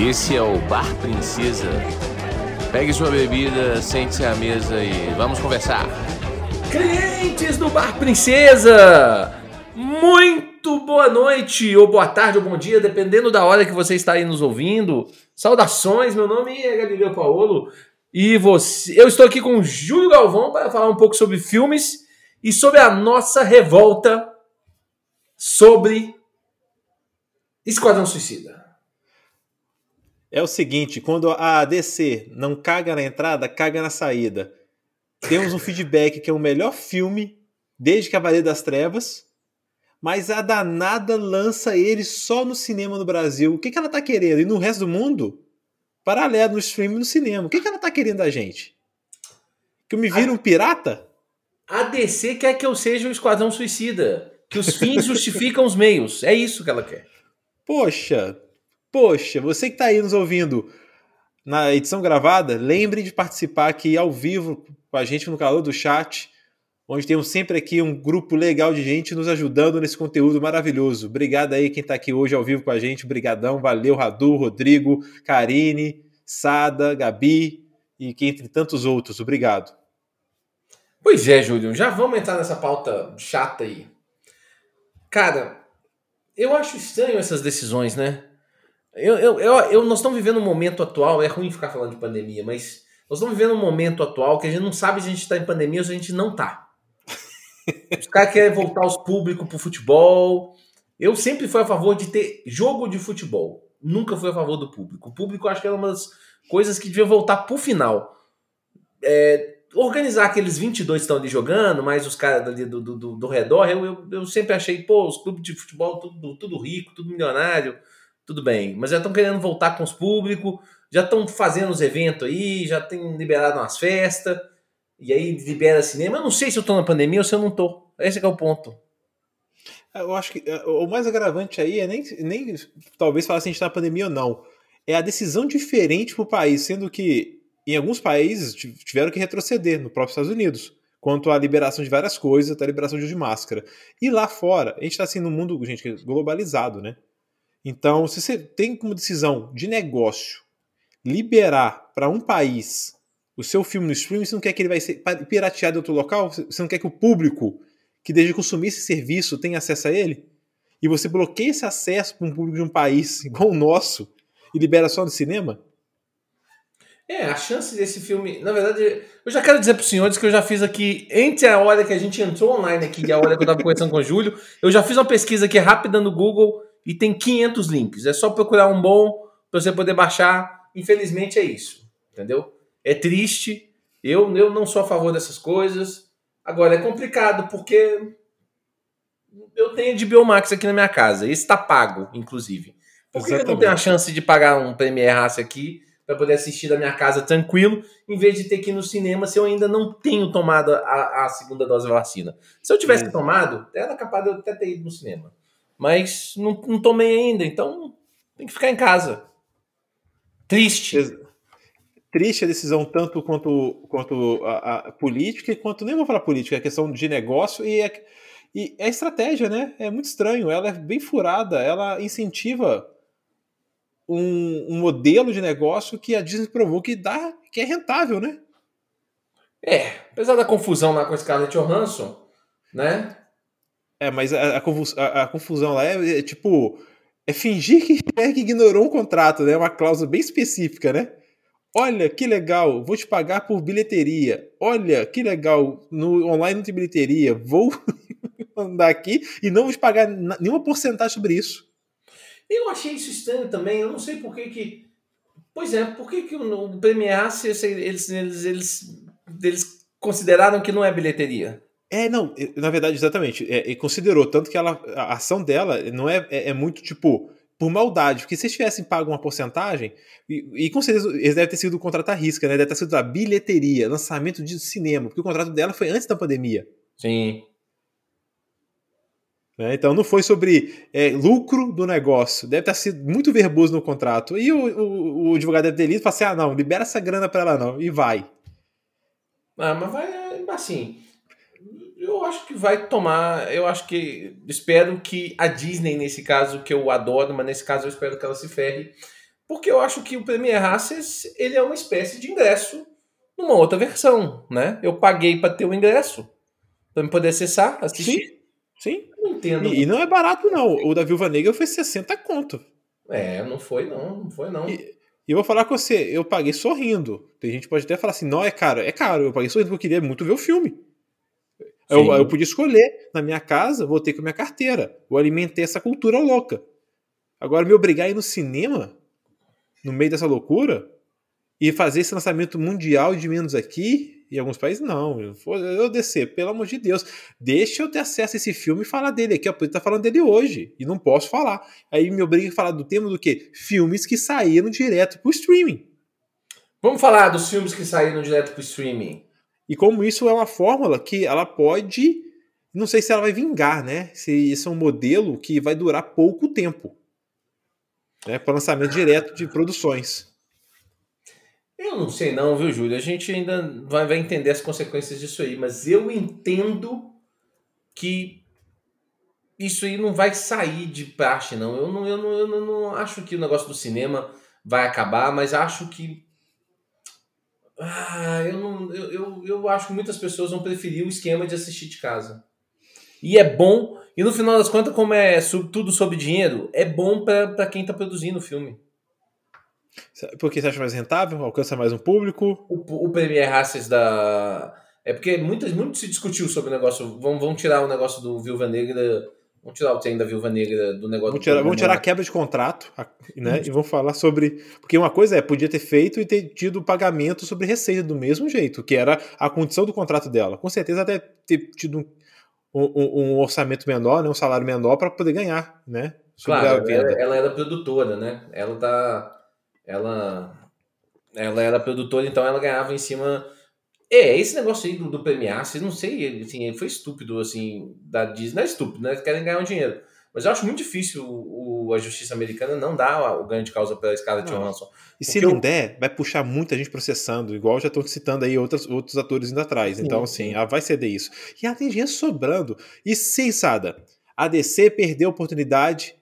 Esse é o Bar Princesa. Pegue sua bebida, sente-se à mesa e vamos conversar. Clientes do Bar Princesa! Muito boa noite, ou boa tarde, ou bom dia, dependendo da hora que você está aí nos ouvindo. Saudações, meu nome é Galileu Paolo e você, eu estou aqui com o Júlio Galvão para falar um pouco sobre filmes e sobre a nossa revolta sobre Esquadrão Suicida. É o seguinte, quando a DC não caga na entrada, caga na saída. Temos um feedback que é o melhor filme desde Cavaleiro das Trevas, mas a danada lança ele só no cinema no Brasil. O que, que ela tá querendo? E no resto do mundo? Paralelo no streaming e no cinema. O que, que ela tá querendo da gente? Que eu me vira um pirata? A DC quer que eu seja o Esquadrão Suicida. Que os fins justificam os meios. É isso que ela quer. Poxa, poxa, você que está aí nos ouvindo na edição gravada, lembre de participar aqui ao vivo com a gente no calor do chat, onde temos sempre aqui um grupo legal de gente nos ajudando nesse conteúdo maravilhoso. Obrigado aí quem está aqui hoje ao vivo com a gente, brigadão, valeu Radu, Rodrigo, Karine, Sada, Gabi e que entre tantos outros. Obrigado. Pois é, Júlio, já vamos entrar nessa pauta chata aí. Cara, eu acho estranho essas decisões, né? Eu, eu, eu, eu, nós estamos vivendo um momento atual, é ruim ficar falando de pandemia, mas nós estamos vivendo um momento atual que a gente não sabe se a gente está em pandemia ou se a gente não está. Os caras querem voltar os públicos para o futebol. Eu sempre fui a favor de ter jogo de futebol. Nunca fui a favor do público. O público eu acho que era uma das coisas que devia voltar para o final. É, organizar aqueles 22 que estão ali jogando, mais os caras ali do, do, do redor, eu, eu, eu, sempre achei, pô, os clubes de futebol tudo, tudo rico, tudo milionário, tudo bem. Mas já estão querendo voltar com os públicos, já estão fazendo os eventos aí, já tem liberado umas festas, e aí libera cinema. Eu não sei se eu estou na pandemia ou se eu não estou. Esse é o ponto. Eu acho que é, o mais agravante aí é nem, nem talvez falar se a gente está na pandemia ou não. É a decisão diferente para o país, sendo que em alguns países tiveram que retroceder, no próprio Estados Unidos, quanto à liberação de várias coisas, até a liberação de máscara. E lá fora, a gente está assim num mundo, gente, é globalizado, né? Então, se você tem como decisão de negócio liberar para um país o seu filme no streaming, você não quer que ele vai ser pirateado em outro local? Você não quer que o público que desde consumir esse serviço tenha acesso a ele? E você bloqueia esse acesso para um público de um país igual o nosso e libera só no cinema? É, a chance desse filme. Na verdade, eu já quero dizer para os senhores que eu já fiz aqui, entre a hora que a gente entrou online aqui e a hora que eu estava conversando com o Júlio, eu já fiz uma pesquisa aqui rápida no Google e tem 500 links. É só procurar um bom para você poder baixar. Infelizmente é isso, entendeu? É triste. Eu, eu não sou a favor dessas coisas. Agora, é complicado porque eu tenho de Biomax aqui na minha casa. Esse está pago, inclusive. Por que eu não tenho a chance de pagar um Premiere Race aqui? para poder assistir da minha casa tranquilo, em vez de ter que ir no cinema se eu ainda não tenho tomado a, a segunda dose da vacina. Se eu tivesse tomado, era capaz de eu até ter ido no cinema. Mas não, não tomei ainda, então tem que ficar em casa. Triste. Triste a decisão, tanto quanto, quanto a, a política, quanto nem vou falar política, é questão de negócio e é, e é estratégia, né? É muito estranho. Ela é bem furada, ela incentiva um, um, modelo de negócio que a Disney provou que dá, que é rentável, né? É, apesar da confusão lá com a Scarlett Johansson, né? É, mas a, a, a, confusão lá é, é, tipo é fingir que, que ignorou um contrato, né? Uma cláusula bem específica, né? Olha que legal, vou te pagar por bilheteria. Olha que legal, no online não tem bilheteria. Vou andar aqui e não vou te pagar nenhuma porcentagem sobre isso. Eu achei isso estranho também, eu não sei por que que... Pois é, por que que o Premier eles, eles, eles, eles consideraram que não é bilheteria? É, não, na verdade, exatamente. É, considerou, tanto que ela, a ação dela não é, é, é, muito tipo por maldade, porque se eles tivessem pago uma porcentagem, e, e com certeza eles devem ter sido o contrato à risca, né? Deve ter sido a bilheteria, lançamento de cinema, porque o contrato dela foi antes da pandemia. Sim. Né? Então não foi sobre é, lucro do negócio. Deve ter sido muito verboso no contrato. E o, o, o advogado deve ter lido e falou assim: ah, não, libera essa grana para ela não. E vai. Ah, mas vai assim. Eu acho que vai tomar. Eu acho que. Espero que a Disney, nesse caso, que eu adoro, mas nesse caso eu espero que ela se ferre. Porque eu acho que o Premier Access, ele é uma espécie de ingresso numa outra versão, né? Eu paguei para ter o ingresso, para me poder acessar, assistir. Sim, sim. Não entendo. E, e, não é barato, não. O da Viúva Negra foi 60 conto. É, não foi não, não foi não. E, e eu vou falar com você, eu paguei sorrindo. Tem gente que pode até falar assim, não, é caro. É caro, eu paguei sorrindo porque eu queria muito ver o filme. Eu, eu, podia escolher na minha casa, voltei com a minha carteira. Eu alimentei essa cultura louca. Agora, me obrigar a ir no cinema, no meio dessa loucura, e fazer esse lançamento mundial de menos aqui, em alguns países, não. Eu, eu descer, pelo amor de Deus. Deixa eu ter acesso a esse filme e falar dele aqui. Eu podia estar falando dele hoje, e não posso falar. Aí me obriga a falar do tema do quê? Filmes que saíram direto pro streaming. Vamos falar dos filmes que saíram direto pro streaming. E como isso é uma fórmula que ela pode. Não sei se ela vai vingar, né? Se isso é um modelo que vai durar pouco tempo. Né, para lançamento direto de produções. Eu não sei não, viu, Júlio? A gente ainda vai, entender as consequências disso aí, mas eu entendo que isso aí não vai sair de praxe, não. Eu não, eu não, eu não acho que o negócio do cinema vai acabar, mas acho que ah, eu, não, eu, eu, eu acho que muitas pessoas vão preferir o esquema de assistir de casa. E é bom, e no final das contas, como é tudo sobre dinheiro, é bom para quem está produzindo o filme. Porque você acha mais rentável? Alcança mais um público? O, o Premier Races da. É porque muitas, muito se discutiu sobre o negócio. Vamos, vamos tirar o negócio do Viúva Negra Vamos tirar o trem da viúva negra do negócio. Vamos tirar, vamos tirar a quebra de contrato, né? e vamos falar sobre. Porque uma coisa é, podia ter feito e ter tido pagamento sobre receita do mesmo jeito, que era a condição do contrato dela. Com certeza até ter tido um, um, um orçamento menor, né? um salário menor para poder ganhar, né? Sobre claro. Ela, ela era produtora, né? Ela tá. Ela. Ela era produtora, então ela ganhava em cima é, esse negócio aí do, do premiar, vocês não sei, assim, foi estúpido, assim, da Disney. Não é estúpido, né? Querem ganhar um dinheiro. Mas eu acho muito difícil o, a justiça americana não dar o ganho de causa pela Scarlett Johansson. E se não eu... der, vai puxar muita gente processando, igual já estão citando aí outros, outros atores indo atrás. Então, assim, sim. ela vai ceder isso. E ela tem dinheiro sobrando. E sim, Sada, a DC perdeu a oportunidade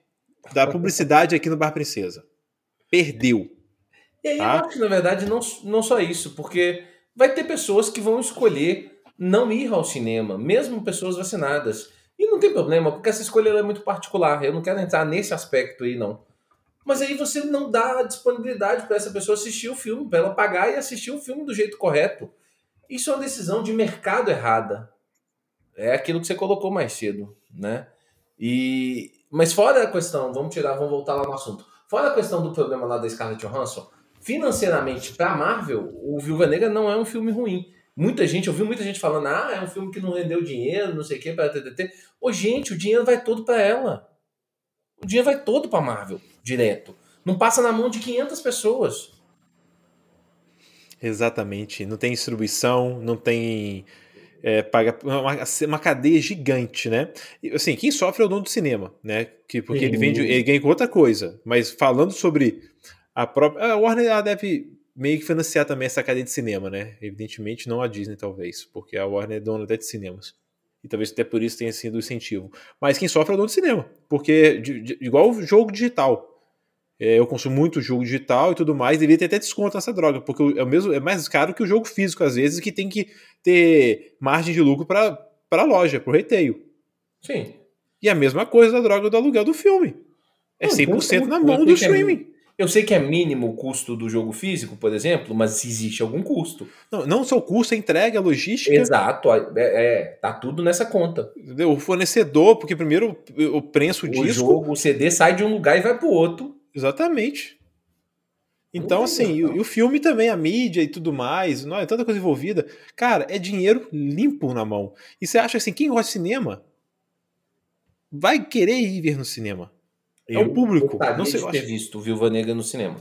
da publicidade aqui no Bar Princesa. Perdeu. E aí tá? eu acho que, na verdade, não, não só isso, porque vai ter pessoas que vão escolher não ir ao cinema, mesmo pessoas vacinadas. E não tem problema, porque essa escolha é muito particular. Eu não quero entrar nesse aspecto aí, não. Mas aí você não dá disponibilidade para essa pessoa assistir o filme, para ela pagar e assistir o filme do jeito correto. Isso é uma decisão de mercado errada. É aquilo que você colocou mais cedo, né? E mas fora a questão, vamos tirar, vamos voltar lá no assunto. Fora a questão do problema lá da Scarlett Johansson, financeiramente para Marvel, o Viúva Negra não é um filme ruim. Muita gente, eu vi muita gente falando, ah, é um filme que não rendeu dinheiro, não sei o que, para TTT. Ô, gente, o dinheiro vai todo para ela. O dinheiro vai todo para Marvel, direto. Não passa na mão de 500 pessoas. Exatamente. Não tem distribuição, não tem. É, paga uma, uma cadeia gigante, né? Assim, quem sofre é o dono do cinema, né? Que, porque ele vende, ele ganha com outra coisa. Mas falando sobre a própria. A Warner ela deve meio que financiar também essa cadeia de cinema, né? Evidentemente não a Disney, talvez, porque a Warner é dona até de cinemas. E talvez até por isso tenha sido o incentivo. Mas quem sofre é o dono de cinema. Porque, de, de, igual o jogo digital. É, eu consumo muito jogo digital e tudo mais, devia ter até desconto nessa droga, porque é, o mesmo, é mais caro que o jogo físico, às vezes, que tem que ter margem de lucro para a loja, para o retail. Sim. E a mesma coisa da droga do aluguel do filme. É 100% na mão do streaming. Eu sei que é mínimo o custo do jogo físico, por exemplo, mas existe algum custo. Não, não só o custo, a entrega, a logística. Exato, é, é tá tudo nessa conta. Entendeu? O fornecedor, porque primeiro o preço o disco. Jogo, o CD sai de um lugar e vai pro outro. Exatamente. Então, assim, e, o filme também, a mídia e tudo mais, não é tanta coisa envolvida. Cara, é dinheiro limpo na mão. E você acha assim, quem gosta de cinema vai querer ir ver no cinema. Eu é o público. Não sei, de ter visto Viúva Negra no cinema.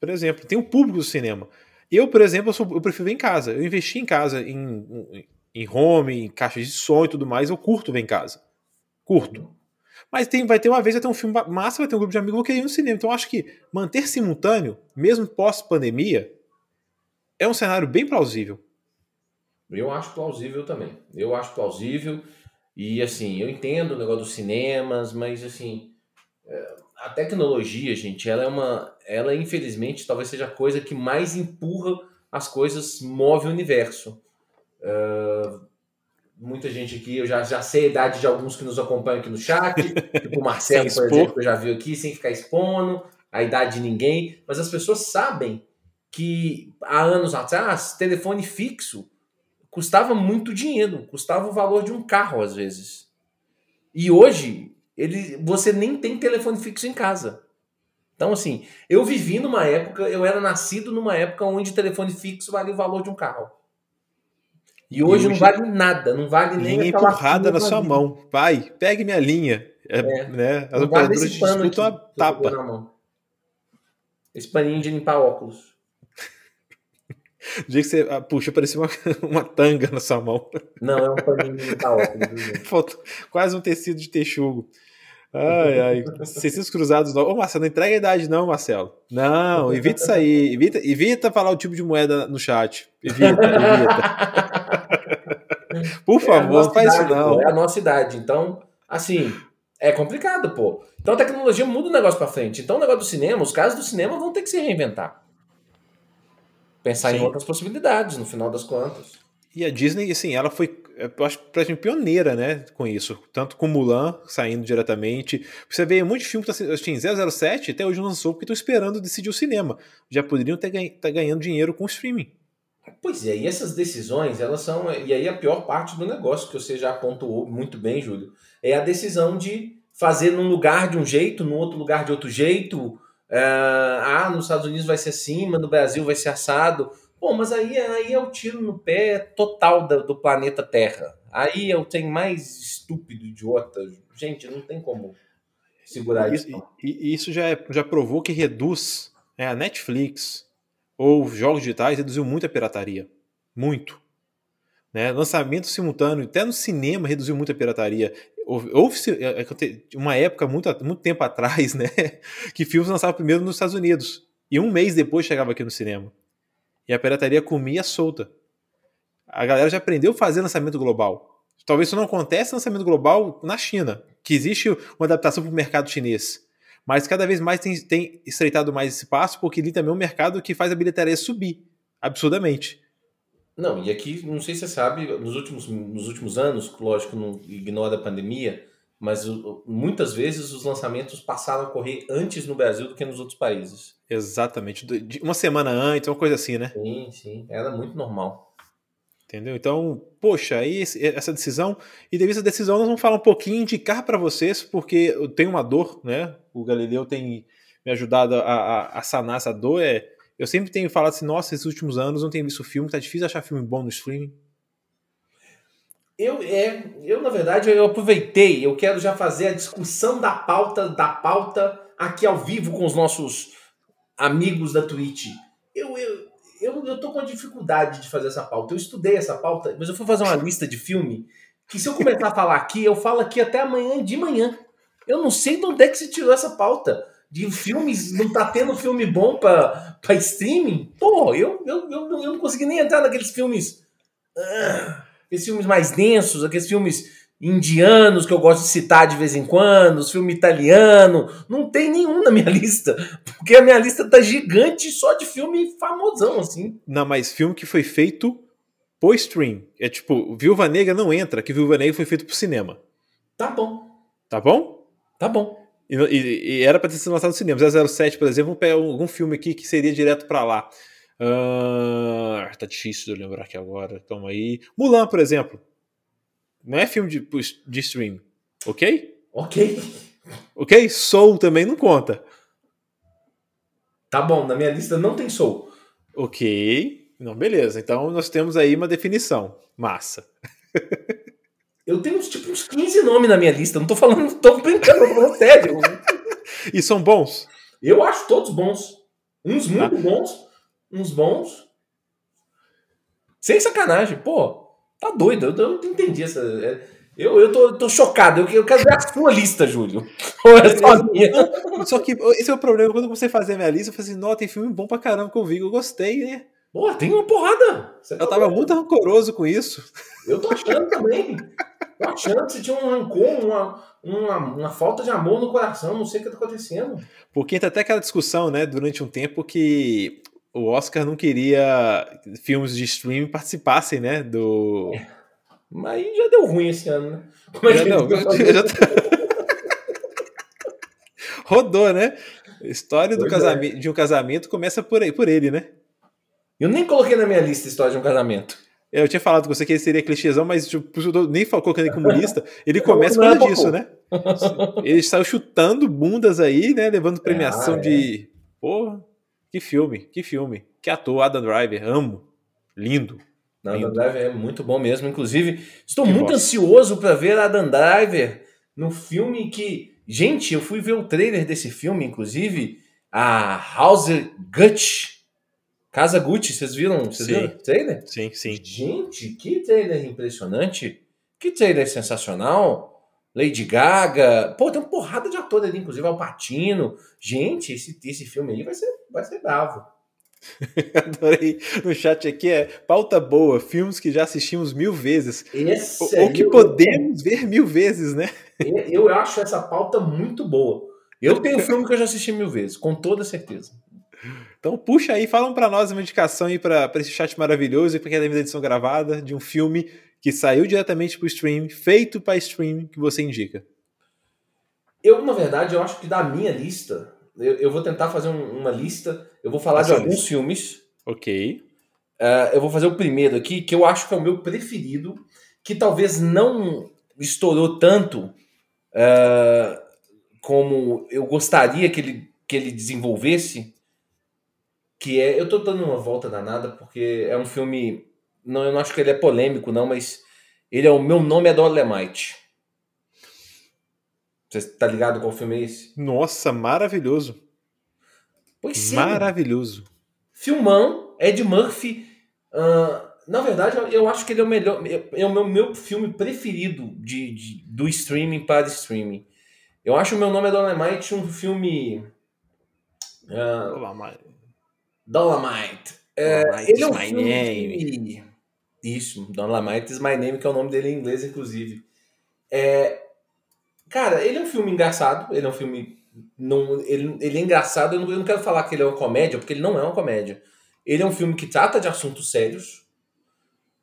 Por exemplo, tem o público do cinema. Eu, por exemplo, eu, sou, eu prefiro ver em casa. Eu investi em casa, em, em home, em caixas de som e tudo mais. Eu curto ver em casa. Curto. Mas tem, vai ter uma vez, vai ter um filme massa, vai ter um grupo de amigos que querer ir no cinema. Então eu acho que manter simultâneo, mesmo pós-pandemia, é um cenário bem plausível. Eu acho plausível também. Eu acho plausível. E assim, eu entendo o negócio dos cinemas, mas assim, a tecnologia, gente, ela é uma. Ela, infelizmente, talvez seja a coisa que mais empurra as coisas, move o universo. Uh, muita gente aqui, eu já, já sei a idade de alguns que nos acompanham aqui no chat, tipo o Marcelo, por exemplo, que eu já vi aqui, sem ficar expondo a idade de ninguém, mas as pessoas sabem que há anos atrás, telefone fixo custava muito dinheiro, custava o valor de um carro às vezes. E hoje, ele, você nem tem telefone fixo em casa. Então, assim, eu vivi numa época, eu era nascido numa época onde telefone fixo valia o valor de um carro. E hoje, e hoje não vale nada, não vale nem linha empurrada na sua mão. Vai, pegue minha linha. É, é. Né? As operadoras disputam a tapa. Esse paninho de limpar óculos. O dia que você ah, puxa, parecia uma, uma tanga na sua mão. Não, é um paninho de limpar óculos. Faltou quase um tecido de texugo. Ai, ai. Tecidos cruzados. Ô, Marcelo, não entrega a idade, não, Marcelo. Não, evita isso aí. Evita, evita falar o tipo de moeda no chat. Evita, evita. Por é favor, não faz idade, isso não. Pô, é a nossa idade. Então, assim, é complicado, pô. Então a tecnologia muda o negócio pra frente. Então o negócio do cinema, os casos do cinema vão ter que se reinventar. Pensar Sim. em outras possibilidades, no final das contas. E a Disney, assim, ela foi, eu acho, praticamente pioneira, né, com isso. Tanto com Mulan, saindo diretamente. Você vê um monte de filme que tá assim, 007 até hoje não lançou porque estão esperando decidir o cinema. Já poderiam estar tá ganhando dinheiro com o streaming. Pois é, e essas decisões, elas são. E aí a pior parte do negócio, que você já apontou muito bem, Júlio, é a decisão de fazer num lugar de um jeito, no outro lugar de outro jeito. É, ah, nos Estados Unidos vai ser assim, mas no Brasil vai ser assado. Bom, mas aí, aí é o tiro no pé total do, do planeta Terra. Aí é o tem mais estúpido, idiota. Gente, não tem como segurar isso. isso e, e, isso já, é, já provou que reduz é, a Netflix ou jogos digitais reduziu muito a pirataria. Muito. Né? Lançamento simultâneo, até no cinema reduziu muito a pirataria. Houve é, é uma época, muito, muito tempo atrás, né? que filmes lançavam primeiro nos Estados Unidos. E um mês depois chegava aqui no cinema. E a pirataria comia solta. A galera já aprendeu a fazer lançamento global. Talvez isso não aconteça lançamento global na China, que existe uma adaptação para o mercado chinês. Mas cada vez mais tem, tem estreitado mais esse passo, porque ali também é um mercado que faz a bilheteria subir absurdamente. Não, e aqui, não sei se você sabe, nos últimos, nos últimos anos, lógico, não ignora a pandemia, mas muitas vezes os lançamentos passaram a ocorrer antes no Brasil do que nos outros países. Exatamente. Uma semana antes, uma coisa assim, né? Sim, sim. Era muito normal. Entendeu? Então, poxa, aí essa decisão, e devido a essa decisão, nós vamos falar um pouquinho, indicar para vocês, porque eu tenho uma dor, né? O Galileu tem me ajudado a, a, a sanar essa dor. É, eu sempre tenho falado assim, nossa, esses últimos anos não tenho visto filme, tá difícil achar filme bom no streaming. Eu, é, eu, na verdade, eu aproveitei, eu quero já fazer a discussão da pauta, da pauta aqui ao vivo com os nossos amigos da Twitch. Eu, eu, eu, eu tô com dificuldade de fazer essa pauta. Eu estudei essa pauta, mas eu fui fazer uma lista de filme que se eu começar a falar aqui, eu falo aqui até amanhã de manhã. Eu não sei de onde é que se tirou essa pauta. De filmes, não tá tendo filme bom pra, pra streaming? Pô, eu, eu, eu, eu não consegui nem entrar naqueles filmes. Ah, aqueles filmes mais densos, aqueles filmes indianos que eu gosto de citar de vez em quando, os filmes italiano, não tem nenhum na minha lista, porque a minha lista tá gigante só de filme famosão assim. Não, mas filme que foi feito por stream. É tipo, Viúva Negra não entra, que Viúva Negra foi feito pro cinema. Tá bom. Tá bom? Tá bom. E, e, e era para ter sido lançado no cinema. 007, por exemplo, vamos pegar algum filme aqui que seria direto para lá. Uh, tá difícil de eu lembrar aqui agora. Toma aí. Mulan, por exemplo. Não é filme de, de stream. Ok? Ok. Ok? Soul também não conta. Tá bom, na minha lista não tem Soul. Ok. Não, beleza. Então nós temos aí uma definição. Massa. Eu tenho tipo uns 15 nomes na minha lista. Não tô falando, tô brincando, tô falando sério. e são bons? Eu acho todos bons. Uns muito ah. bons, uns bons. Sem sacanagem, pô. Tá doido, eu, não entendi essa. É, eu, eu tô, tô chocado, eu, eu quero ver a sua lista, Júlio. Ou é só minha? Só que esse é o problema, quando você fazer a minha lista, eu falei assim, não, tem filme bom pra caramba que eu eu gostei, né? Pô, tem uma porrada. Você eu tá tava muito rancoroso com isso. Eu tô achando também. Que você tinha um rancor, uma, uma, uma falta de amor no coração, não sei o que tá acontecendo. Porque entra até aquela discussão, né, durante um tempo que o Oscar não queria filmes de streaming participassem, né, do... Mas aí já deu ruim esse ano, né? Como é Já que não, já tá- Rodou, né? A história do Pois é. casamento, de um casamento começa por, aí, por ele, né? Eu nem coloquei na minha lista a história de um casamento. Eu tinha falado com você que ele seria clichêzão, mas tipo, nem colocando ele como lista. Ele começa por causa disso, né? Ele saiu chutando bundas aí, né? Levando premiação Ah, é. de. Porra, que filme, que filme. Que ator, Adam Driver, amo. Lindo. Não. Adam Driver é muito bom mesmo. Inclusive, estou Que muito bosta. ansioso para ver Adam Driver no filme que. Gente, eu fui ver o trailer desse filme, inclusive, a House Gucci. Casa Gucci, vocês viram? Vocês Sim. viram o trailer? Sim, sim. Gente, que trailer impressionante. Que trailer sensacional. Lady Gaga. Pô, tem uma porrada de ator ali, inclusive Al Pacino. Gente, esse, esse filme aí vai ser, vai ser bravo. Adorei. No chat aqui é pauta boa, filmes que já assistimos mil vezes. Esse Ou, aí que eu- podemos ver mil vezes, né? Eu acho essa pauta muito boa. Eu tenho filme que eu já assisti mil vezes, com toda certeza. Então puxa aí, falam pra nós uma indicação aí pra pra esse chat maravilhoso e pra quem tá vendo a edição gravada de um filme que saiu diretamente pro stream, feito pra stream, que você indica. Eu, na verdade, eu acho que da minha lista, eu, eu vou tentar fazer um- uma lista. Eu vou falar de alguns lista. filmes. Ok. Ah, eu vou fazer o primeiro aqui, que eu acho que é o meu preferido, que talvez não estourou tanto ah, como eu gostaria que ele, que ele desenvolvesse. Que é. Eu tô dando uma volta danada, porque é um filme. Não, eu não acho que ele é polêmico, não, mas ele é o Meu Nome é Dolemite. Você tá ligado qual filme é esse? Nossa, maravilhoso. Pois sim. Maravilhoso. Filmão, Ed Murphy. ah, na verdade, eu- acho que ele é o melhor. É o meu, meu filme preferido de, de- do streaming para streaming. Eu acho o meu nome é Dolomite um filme. Olá, mas- Dolomite. É, Dolomite ele é um my filme name. Isso, Dolomite is my name, que é o nome dele em inglês, inclusive. É, Cara, ele é um filme engraçado, ele é um filme. Não, ele, ele é engraçado, eu não, eu não quero falar que ele é uma comédia, porque ele não é uma comédia. Ele é um filme que trata de assuntos sérios,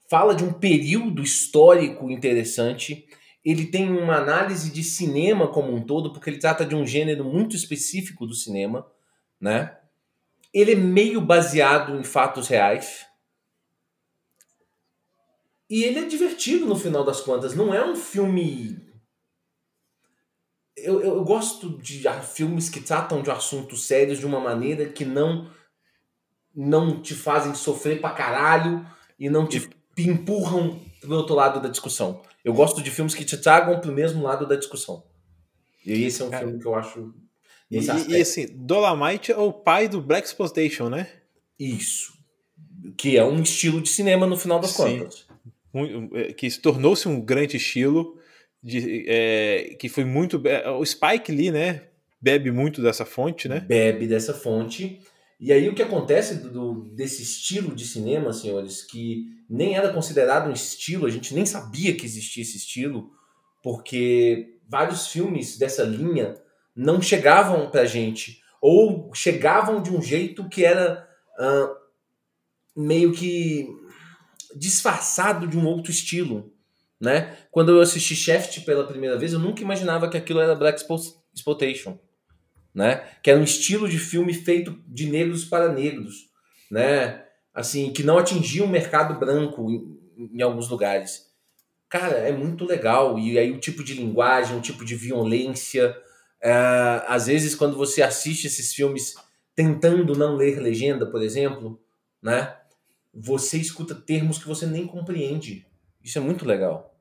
fala de um período histórico interessante. Ele tem uma análise de cinema como um todo, porque ele trata de um gênero muito específico do cinema, né? Ele é meio baseado em fatos reais. E ele é divertido no final das contas. Não é um filme. Eu, eu, eu gosto de filmes que tratam de assuntos sérios de uma maneira que não não te fazem sofrer pra caralho e não te empurram pro outro lado da discussão. Eu gosto de filmes que te tragam pro mesmo lado da discussão. E esse é um Cara, filme que eu acho. E, e- assim, Dolomite é o pai do Black Exploitation, né? Isso. Que é um estilo de cinema no final das Sim. contas. É, Que se tornou-se um grande estilo, de, é, que foi muito. é, O Spike Lee, né? Bebe muito dessa fonte, né? Bebe dessa fonte. E aí o que acontece do, desse estilo de cinema, senhores, que nem era considerado um estilo, a gente nem sabia que existia esse estilo, porque vários filmes dessa linha não chegavam pra gente, ou chegavam de um jeito que era ah, meio que disfarçado de um outro estilo, né? Quando eu assisti Shaft pela primeira vez, eu nunca imaginava que aquilo era Black Exploitation, né? Que era um estilo de filme feito de negros para negros, né? Assim, que não atingia o mercado branco em, em alguns lugares. Cara, é muito legal. E aí o tipo de linguagem, o tipo de violência. É, às vezes, quando você assiste esses filmes tentando não ler legenda, por exemplo, né? Você escuta termos que você nem compreende. Isso é muito legal.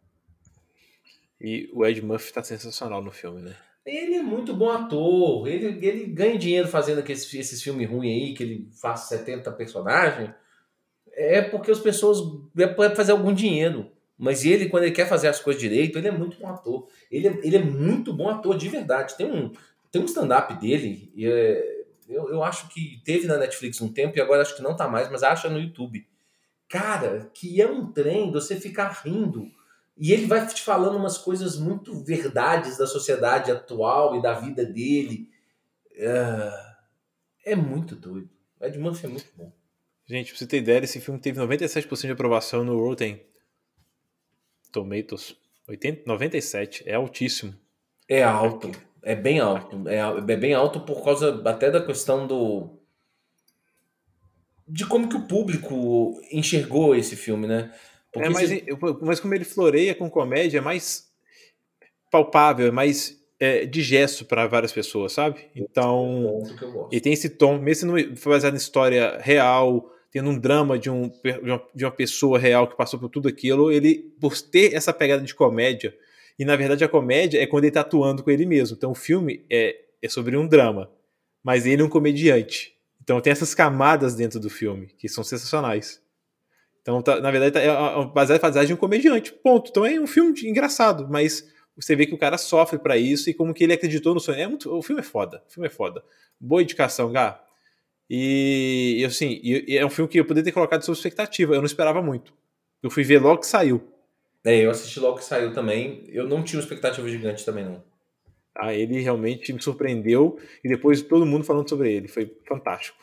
E o Ed Murphy tá sensacional no filme, né? Ele é muito bom ator. Ele, ele ganha dinheiro fazendo aqueles, esses filmes ruins aí, que ele faz 70 personagens. É porque as pessoas. É pra fazer algum dinheiro. Mas ele, quando ele quer fazer as coisas direito, ele é muito bom ator. Ele é, ele é muito bom ator, de verdade. Tem um, tem um stand-up dele, é, eu, eu acho que teve na Netflix um tempo e agora acho que não tá mais, mas acha no YouTube. Cara, que é um trem você ficar rindo E ele vai te falando umas coisas muito verdades da sociedade atual e da vida dele. É, é muito doido. Ed Murphy é muito bom. Gente, pra você ter ideia, esse filme teve 97% de aprovação no Rotten Tomatoes. 80, 97, é altíssimo. É alto, é bem alto. É, é bem alto por causa até da questão do. de como que o público enxergou esse filme, né? Porque é, mas, esse... mas como ele floreia com comédia, é mais palpável, é mais é, digesto para várias pessoas, sabe? Então, é e tem esse tom, mesmo sendo baseado em história real, tendo um drama de, um, de, uma, de pessoa real que passou por tudo aquilo, ele, por ter essa pegada de comédia, e na verdade a comédia é quando ele tá atuando com ele mesmo. Então o filme é, é sobre um drama, mas ele é um comediante. Então tem essas camadas dentro do filme que são sensacionais. Então, tá, na verdade, tá, é baseado em fazagem de um comediante. Ponto. Então é um filme engraçado, mas você vê que o cara sofre para isso e como que ele acreditou no sonho. É muito, o filme é foda. O filme é foda. Boa indicação, Gá. E, assim, e, é um filme que eu poderia ter colocado sob expectativa. Eu não esperava muito. Eu fui ver logo que saiu. É, eu assisti logo que saiu também. Eu não tinha uma expectativa gigante também, não. Ah, ele realmente me surpreendeu e depois todo mundo falando sobre ele. Foi fantástico.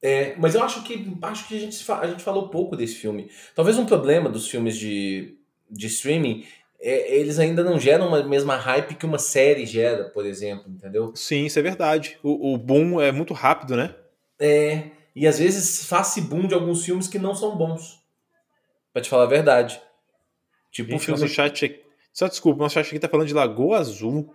É, mas eu acho que acho que a gente, a gente falou pouco desse filme. Talvez um problema dos filmes de, de streaming é, eles ainda não geram a mesma hype que uma série gera, por exemplo, entendeu? Sim, isso é verdade. O, o boom é muito rápido, né? É, e às vezes faz-se boom de alguns filmes que não são bons. Pra te falar a verdade. Tipo Gente, filme... nosso chat. Só desculpa, nosso chat aqui tá falando de Lagoa Azul.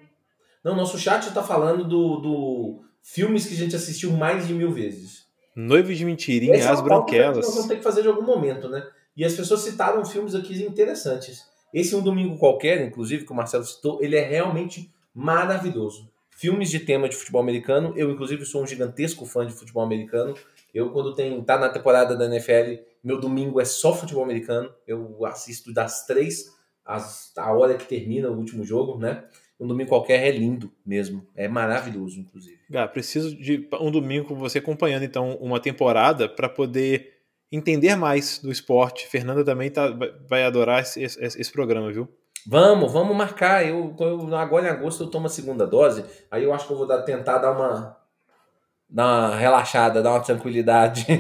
Não, nosso chat tá falando do, do filmes que a gente assistiu mais de mil vezes. Noivo de Mentirinha, Essa As é Branquelas. Nós vamos ter que fazer de algum momento, né? E as pessoas citaram filmes aqui interessantes. Esse Um Domingo Qualquer, inclusive, que o Marcelo citou, ele é realmente maravilhoso filmes de tema de futebol americano. Eu, inclusive, sou um gigantesco fã de futebol americano. Eu, quando tem, tá na temporada da NFL, meu domingo é só futebol americano. Eu assisto das três às, a hora que termina o último jogo, né? Um domingo qualquer é lindo mesmo. É maravilhoso, inclusive. Gá, preciso de um domingo com você acompanhando, então, uma temporada para poder entender mais do esporte. Fernanda também tá, vai adorar esse, esse, esse programa, viu? Vamos, vamos marcar. Eu, eu, agora em agosto eu tomo a segunda dose. Aí eu acho que eu vou dar, tentar dar uma, dar uma relaxada, dar uma tranquilidade.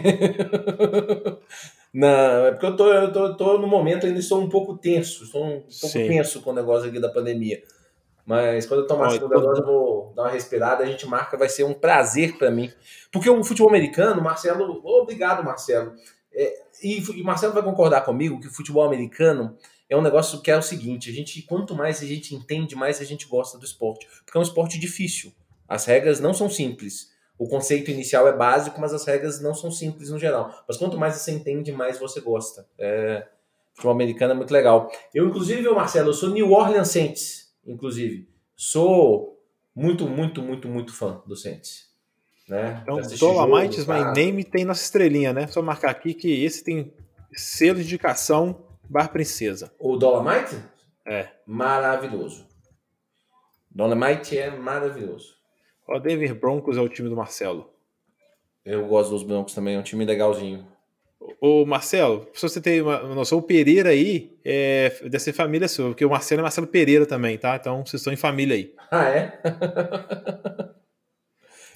Não, é porque eu tô, eu tô, tô no momento ainda estou um pouco tenso. Estou um pouco Sim. tenso com o negócio aqui da pandemia. Mas quando eu tomar a segunda dose, eu vou dar uma respirada, a gente marca, vai ser um prazer para mim. Porque o futebol americano, Marcelo, obrigado, Marcelo. É, e, e Marcelo vai concordar comigo que o futebol americano é um negócio que é o seguinte: a gente, quanto mais a gente entende, mais a gente gosta do esporte. Porque é um esporte difícil. As regras não são simples. O conceito inicial é básico, mas as regras não são simples no geral. Mas quanto mais você entende, mais você gosta. É... Futebol americano é muito legal. Eu, inclusive, Marcelo, eu sou New Orleans Saints, inclusive. Sou muito, muito, muito, muito fã do Saints. Né? Então, Dolomite My Name tem nossa estrelinha, né? Só marcar aqui que esse tem selo de indicação Bar Princesa. O Dolomite? É. Maravilhoso. Dolomite é maravilhoso. O Denver Broncos é o time do Marcelo. Eu gosto dos Broncos também, é um time legalzinho. Ô Marcelo, se você tem uma noção, o Pereira aí é, deve ser família sua, porque o Marcelo é Marcelo Pereira também, tá? Então vocês estão em família aí. Ah, é?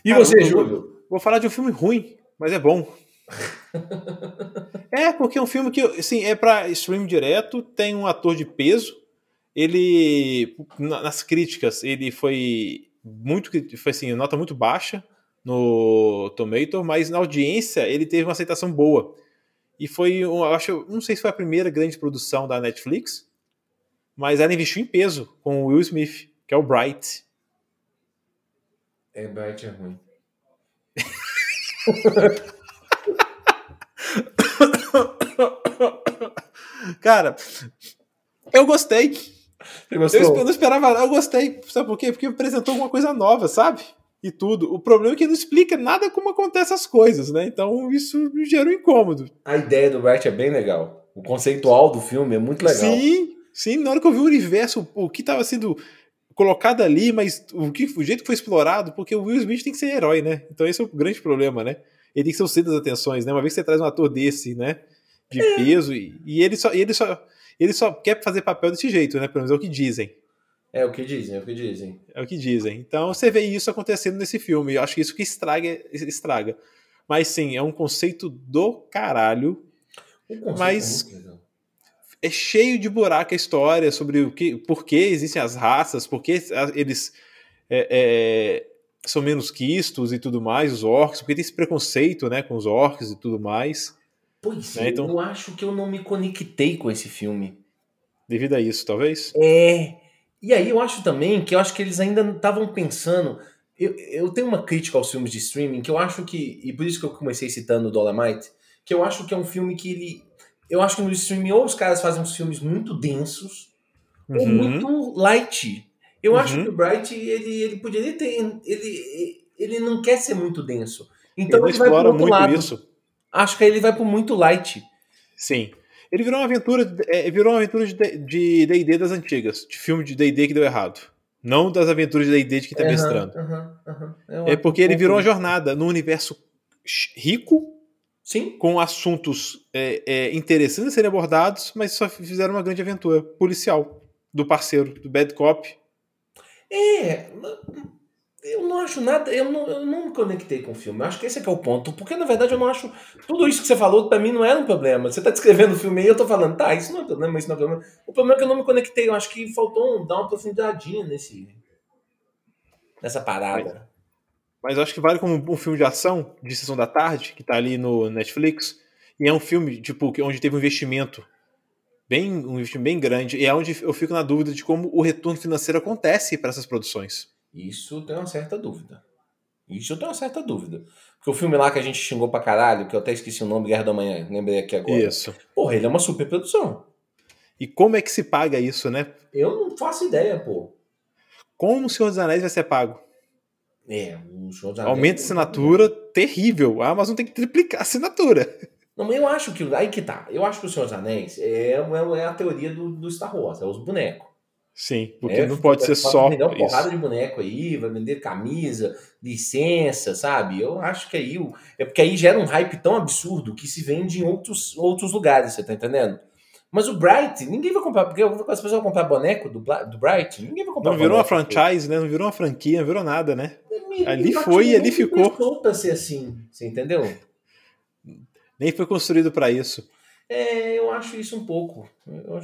e Cara, você, Júlio? Vou falar de um filme ruim, mas é bom. É, porque é um filme que, assim, é para stream direto, tem um ator de peso. Ele, nas críticas, ele foi muito, foi assim, nota muito baixa no Tomato, mas na audiência ele teve uma aceitação boa. E foi, eu acho, não sei se foi a primeira grande produção da Netflix, mas ela investiu em peso com o Will Smith, que é o Bright. É, Bright é ruim. Cara, eu gostei. Eu, eu não esperava, eu gostei. Sabe por quê? Porque apresentou alguma coisa nova, sabe? E tudo. O problema é que não explica nada como acontecem as coisas, né? Então isso me gerou incômodo. A ideia do Wright é bem legal. O conceitual do filme é muito legal. Sim, sim. Na hora que eu vi o universo, o que estava sendo colocado ali, mas o, que, o jeito que foi explorado, porque o Will Smith tem que ser herói, né? Então esse é o grande problema, né? Ele tem que ser o centro das atenções, né? Uma vez que você traz um ator desse, né? De peso, e, e, ele só. E ele só Ele só quer fazer papel desse jeito, né? Pelo menos é o que dizem. É o que dizem, é o que dizem. É o que dizem. Então você vê isso acontecendo nesse filme. Eu acho que isso que estraga, estraga. Mas sim, é um conceito do caralho. mas é, é cheio de buraco a história sobre o que, por que existem as raças, por que eles é, é, são menos quistos e tudo mais, os orcs, porque tem esse preconceito né, com os orcs e tudo mais. Pois né? é, então, eu acho que eu não me conectei com esse filme. Devido a isso, talvez? É. E aí eu acho também que eu acho que eles ainda estavam pensando. Eu, eu tenho uma crítica aos filmes de streaming que eu acho que. E por isso que eu comecei citando o Dolomite, que eu acho que é um filme que ele. Eu acho que no streaming ou os caras fazem uns filmes muito densos, uhum. ou muito light. Eu uhum. acho que o Bright, ele, ele poderia ter. Ele, ele não quer ser muito denso. Então ele, ele vai pro outro lado. Isso. Acho que ele vai pro muito light. Sim. Ele virou uma aventura, é, virou uma aventura de D&D das antigas, de filme de D&D que deu errado. Não das aventuras de D&D de quem tá uhum, mestrando. Uhum, uhum. É porque ele virou uma jornada num universo rico, Sim. com assuntos é, é, interessantes a serem abordados, mas só fizeram uma grande aventura policial do parceiro, do Bad Cop. É, eu não acho nada, eu não, eu não me conectei com o filme. Eu acho que esse é que é o ponto. Porque, na verdade, eu não acho. Tudo isso que você falou, para mim, não era um problema. Você tá descrevendo o filme aí, eu tô falando, tá, isso não é problema, isso não é problema. O problema é que eu não me conectei. Eu acho que faltou um, dar uma profundidade nesse. nessa parada. Mas eu acho que vale como um filme de ação, de sessão da tarde, que tá ali no Netflix. E é um filme, tipo, onde teve um investimento bem, um investimento bem grande. E é onde eu fico na dúvida de como o retorno financeiro acontece para essas produções. Isso tem uma certa dúvida. Isso eu tenho uma certa dúvida. Porque o filme lá que a gente xingou pra caralho, que eu até esqueci o nome, Guerra da Manhã, lembrei aqui agora. Isso. Porra, ele é uma super produção. E como é que se paga isso, né? Eu não faço ideia, pô. Como o Senhor dos Anéis vai ser pago? É, o Senhor dos Anéis. Aumenta a assinatura, terrível. A Amazon tem que triplicar a assinatura. Não, mas eu acho que. Aí que tá. Eu acho que o Senhor dos Anéis é, é, é a teoria do, do Star Wars, é os bonecos. Sim, porque é, não pode ser só. Vai vender uma porrada de boneco aí, vai vender camisa, licença, sabe? Eu acho que aí. É porque aí gera um hype tão absurdo que se vende em outros, outros lugares, você tá entendendo? Mas o Bright, ninguém vai comprar, porque as pessoas vão comprar boneco do, do Bright, ninguém vai comprar Não virou uma franchise, né? Não virou uma franquia, não virou nada, né? É, ali foi e ali ficou. Solta ser assim, você entendeu? Nem foi construído para isso. É, eu acho isso um pouco.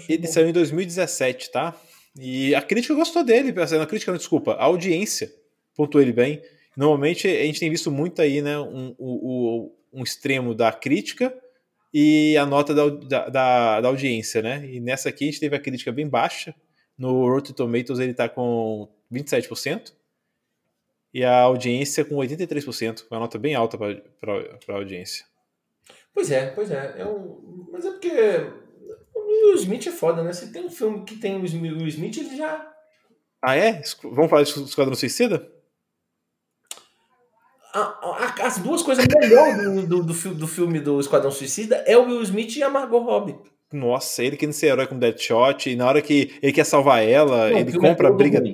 Ele um saiu em 2017, tá? E a crítica gostou dele, a crítica não, desculpa, a audiência pontuou ele bem. Normalmente a gente tem visto muito aí, né, um, um, um extremo da crítica e a nota da, da, da, audiência, né? E nessa aqui a gente teve a crítica bem baixa. No Rotten Tomatoes ele tá com 27% e a audiência com 83%, uma nota bem alta para a audiência. Pois é, pois é. é um... Mas é porque o Will Smith é foda, né? Você tem um filme que tem o Will Smith, ele já. Ah, é? Vamos falar de Esquadrão Suicida? as duas coisas melhores do, do, do, do, filme do Esquadrão Suicida é o Will Smith e a Margot Robbie. Nossa, ele querendo ser herói com Deadshot, e na hora que ele quer salvar ela, Não, ele é compra é a briga. Ruim.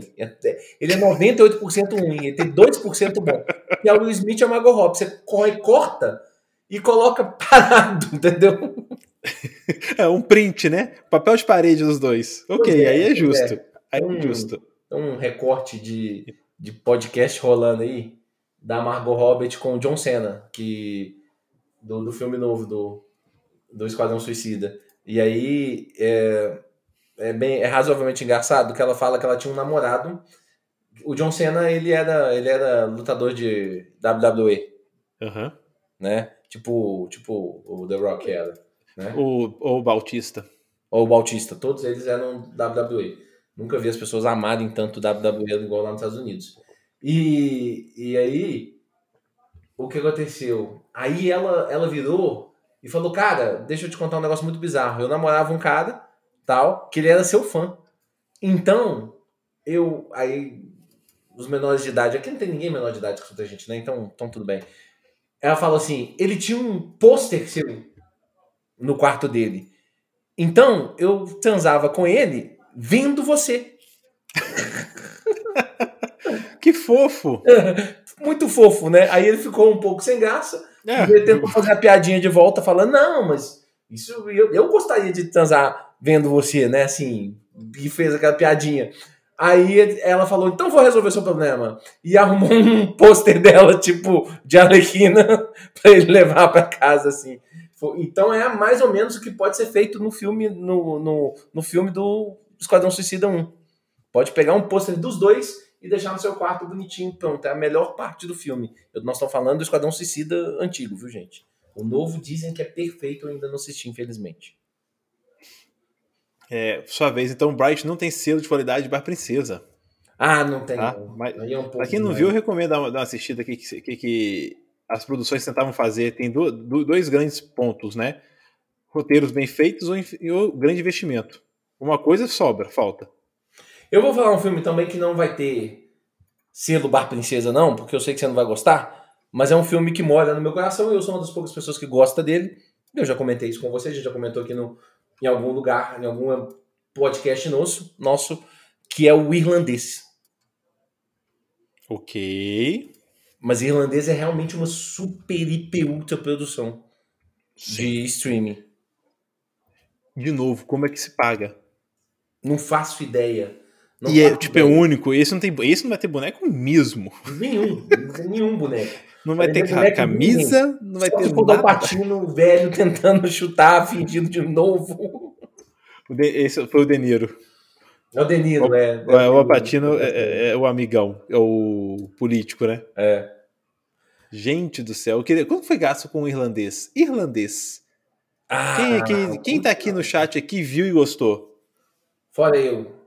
Ele é 98% ruim, ele tem 2% bom. E é o Will Smith e a Margot Robbie. Você corre, corta e coloca parado, entendeu? é um print, né? Papel de parede dos dois. Ok, é, aí é justo. É. Aí um, é justo. Um recorte de, de podcast rolando aí da Margot Robbie com o John Cena, que do, do filme novo do, do Esquadrão Suicida. E aí é, é, bem, é razoavelmente engraçado que ela fala que ela tinha um namorado. O John Cena, ele era, ele era lutador de WWE. Uhum. Né? Tipo, tipo o The Rock era. Né? Ou, o Bautista. Ou o Bautista. Todos eles eram WWE. Nunca vi as pessoas amarem tanto WWE igual lá nos Estados Unidos. E, e aí, o que aconteceu? Aí ela, ela virou e falou: Cara, deixa eu te contar um negócio muito bizarro. Eu namorava um cara, tal, que ele era seu fã. Então, eu. Aí, os menores de idade, aqui não tem ninguém menor de idade que escuta a gente, né? Então, então tudo bem. Ela falou assim: ele tinha um pôster seu no quarto dele. Então, eu transava com ele vendo você. que fofo! Muito fofo, né? Aí ele ficou um pouco sem graça. É. Ele tentou fazer a piadinha de volta, falando: Não, mas isso eu, eu gostaria de transar vendo você, né? Assim, e fez aquela piadinha. Aí ela falou, então vou resolver seu problema. E arrumou um pôster dela, tipo, de Arlequina, pra ele levar pra casa, assim. Então é mais ou menos o que pode ser feito no filme, no, no, no filme do Esquadrão Suicida 1. Pode pegar um pôster dos dois e deixar no seu quarto bonitinho, pronto. É a melhor parte do filme. Nós estamos falando do Esquadrão Suicida antigo, viu, gente? O novo dizem que é perfeito, eu ainda não assisti, infelizmente. É, sua vez, então, Bright não tem selo de qualidade de Bar Princesa. Ah, não tem. Tá? Mas, é um pra quem não viu, eu recomendo dar uma, dar uma assistida aqui que, que, que, as produções tentavam fazer. Tem do, do, dois grandes pontos, né? Roteiros bem feitos ou, ou grande investimento. Uma coisa sobra, falta. Eu vou falar um filme também que não vai ter selo Bar Princesa, não, porque eu sei que você não vai gostar. Mas é um filme que mora no meu coração e eu sou uma das poucas pessoas que gosta dele. Eu já comentei isso com você, a gente já comentou aqui no, em algum lugar, em algum podcast nosso, nosso que é o irlandês. Ok. Mas irlandês é realmente uma super, hiper, ultra produção Sim. de streaming. De novo, como é que se paga? Não faço ideia. Não e é, tipo, é ideia. é único. Esse não, tem, esse não vai ter boneco mesmo. Nenhum. nenhum boneco. Não vai ter camisa, não vai Só ter nada. o Patino velho tentando chutar, fingindo de novo. Esse foi o Deniro. É o Deniro, o, é. É, o Patino é, é, é, o amigão, é o político, né? É. Gente do céu, queria, quanto foi gasto com o irlandês? Irlandês. Ah, quem, é que, quem tá aqui no chat aqui viu e gostou? Fora eu.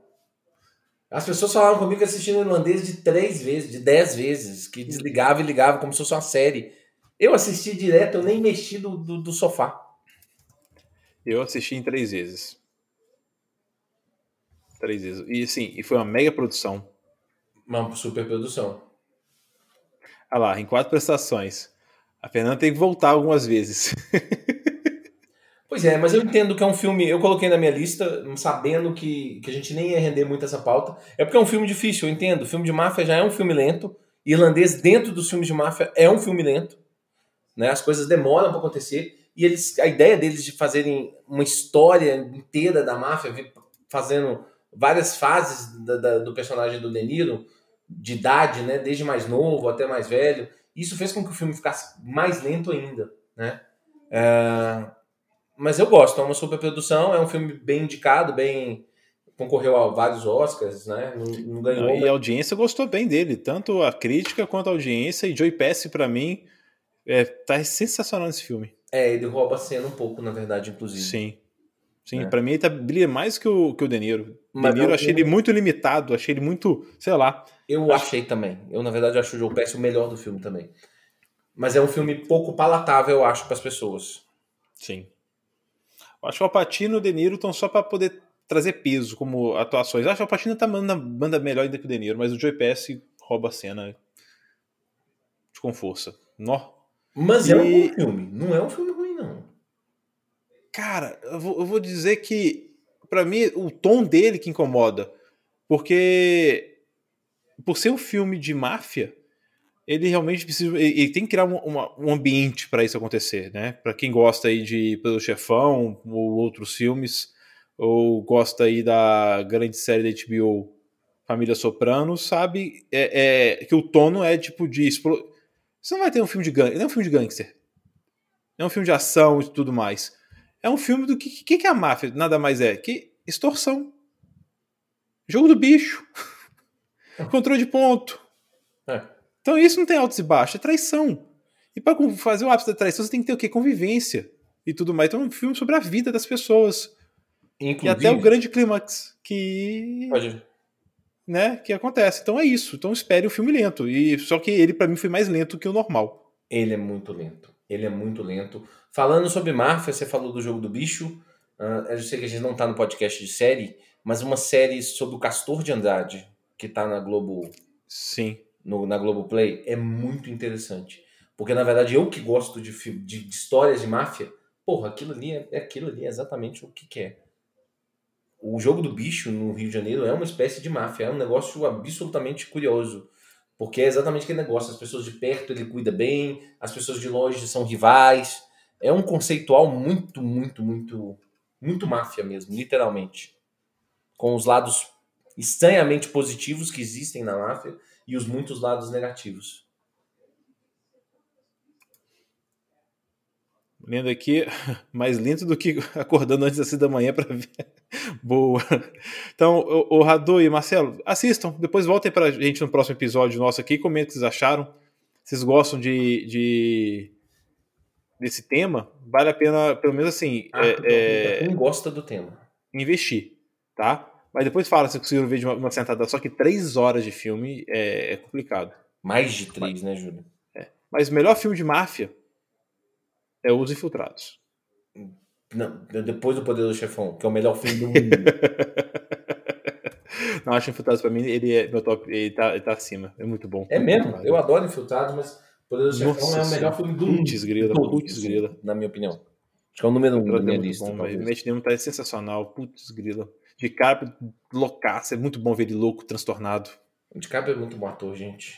As pessoas falaram comigo assistindo irlandês de três vezes, de dez vezes, que desligava e ligava como se fosse uma série. Eu assisti direto, eu nem mexi do, do, do sofá. Eu assisti em três vezes. Três vezes. E sim, e foi uma mega produção. Uma super produção. Ah lá, em quatro prestações. A Fernanda tem que voltar algumas vezes. Pois é, mas eu entendo que é um filme. Eu coloquei na minha lista, sabendo que, que a gente nem ia render muito essa pauta. É porque é um filme difícil, eu entendo. O filme de máfia já é um filme lento. Irlandês, dentro dos filmes de máfia, é um filme lento. Né? As coisas demoram para acontecer. E eles, a ideia deles de fazerem uma história inteira da máfia, fazendo várias fases da, da, do personagem do De Niro, de idade, né? desde mais novo até mais velho, isso fez com que o filme ficasse mais lento ainda. Né? É mas eu gosto, é uma superprodução, é um filme bem indicado, bem concorreu a vários Oscars, né? Não, não ganhou. Não, e a audiência gostou bem dele, tanto a crítica quanto a audiência. E Joey Pesci, para mim, é, tá sensacional nesse filme. É, ele rouba a cena um pouco, na verdade, inclusive. Sim. Sim, é. pra mim ele tá, brilha mais que o, que o De Niro. Mas De Niro eu achei ele muito limitado, achei ele muito, sei lá. Eu acho... achei também. Eu, na verdade, acho o Joe Pesci o melhor do filme também. Mas é um filme pouco palatável, eu acho, para as pessoas. Sim. Acho que o Alpatino e o De Niro estão só para poder trazer peso como atuações. Acho que o Alpatino tá manda, manda melhor ainda que o De Niro, mas o Joey Pesci rouba a cena com força. Nó. Mas e... é um bom filme. Não é um filme ruim, não. Cara, eu vou, eu vou dizer que, para mim, o tom dele que incomoda. Porque, por ser um filme de máfia, ele realmente precisa. Ele tem que criar um, uma, um ambiente para isso acontecer, né? Para quem gosta aí de Pelo Chefão ou outros filmes, ou gosta aí da grande série da HBO Família Soprano, sabe é, é que o tono é tipo de. Você não vai ter um filme de gangster. Não é um filme de gangster. É um filme de ação e tudo mais. É um filme do que, que, que é a máfia? Nada mais é que extorsão. Jogo do bicho. Controle de ponto. É. Então isso não tem altos e baixos, é traição. E para fazer o ápice da traição, você tem que ter o quê? Convivência e tudo mais. Então é um filme sobre a vida das pessoas. Inclusive, e até o grande clímax que. Pode. Né, que acontece. Então é isso. Então espere o filme lento. E só que ele para mim foi mais lento que o normal. Ele é muito lento. Ele é muito lento. Falando sobre máfia, você falou do jogo do bicho. Uh, eu sei que a gente não tá no podcast de série, mas uma série sobre o Castor de Andrade, que tá na Globo. Sim no, na Globoplay é muito interessante. Porque, na verdade, eu que gosto de, de, de histórias de máfia, porra, aquilo ali é, aquilo ali é exatamente o que, que é. O jogo do bicho no Rio de Janeiro é uma espécie de máfia, é um negócio absolutamente curioso. Porque é exatamente aquele negócio, as pessoas de perto ele cuida bem, as pessoas de longe são rivais. É um conceitual muito, muito, muito, Muito máfia mesmo, literalmente. Com os lados estranhamente positivos que existem na máfia e os muitos lados negativos. Lendo aqui, mais lento do que acordando antes das 6 da manhã para ver. Boa. Então, o, o Radu e Marcelo, assistam. Depois voltem pra gente no próximo episódio nosso aqui. Comentem o que vocês acharam. Vocês gostam de, de desse tema? Vale a pena, pelo menos assim, Ah, é, é, quem gosta do tema. investir, tá? Mas depois fala se conseguiram ver de uma, uma sentada. Só que três horas de filme é, é complicado. Mais de três, né, Júlio? Mas o melhor filme de máfia é Os Infiltrados. Não, depois do Poder do Chefão, que é o melhor filme do mundo. Não, acho Infiltrados pra mim, ele é meu top, ele tá, ele tá acima. É muito bom. É mesmo? Eu adoro Infiltrados, mas Poder do Chefão Nossa é o melhor filme do mundo. Putz grila, putz assim, grila. Na minha opinião. Acho que é o número um da é minha lista. bom, Matt Damon tá sensacional. Putz grila. De cara, loucaço. É muito bom ver ele louco, transtornado. O DiCaprio é muito bom ator, gente.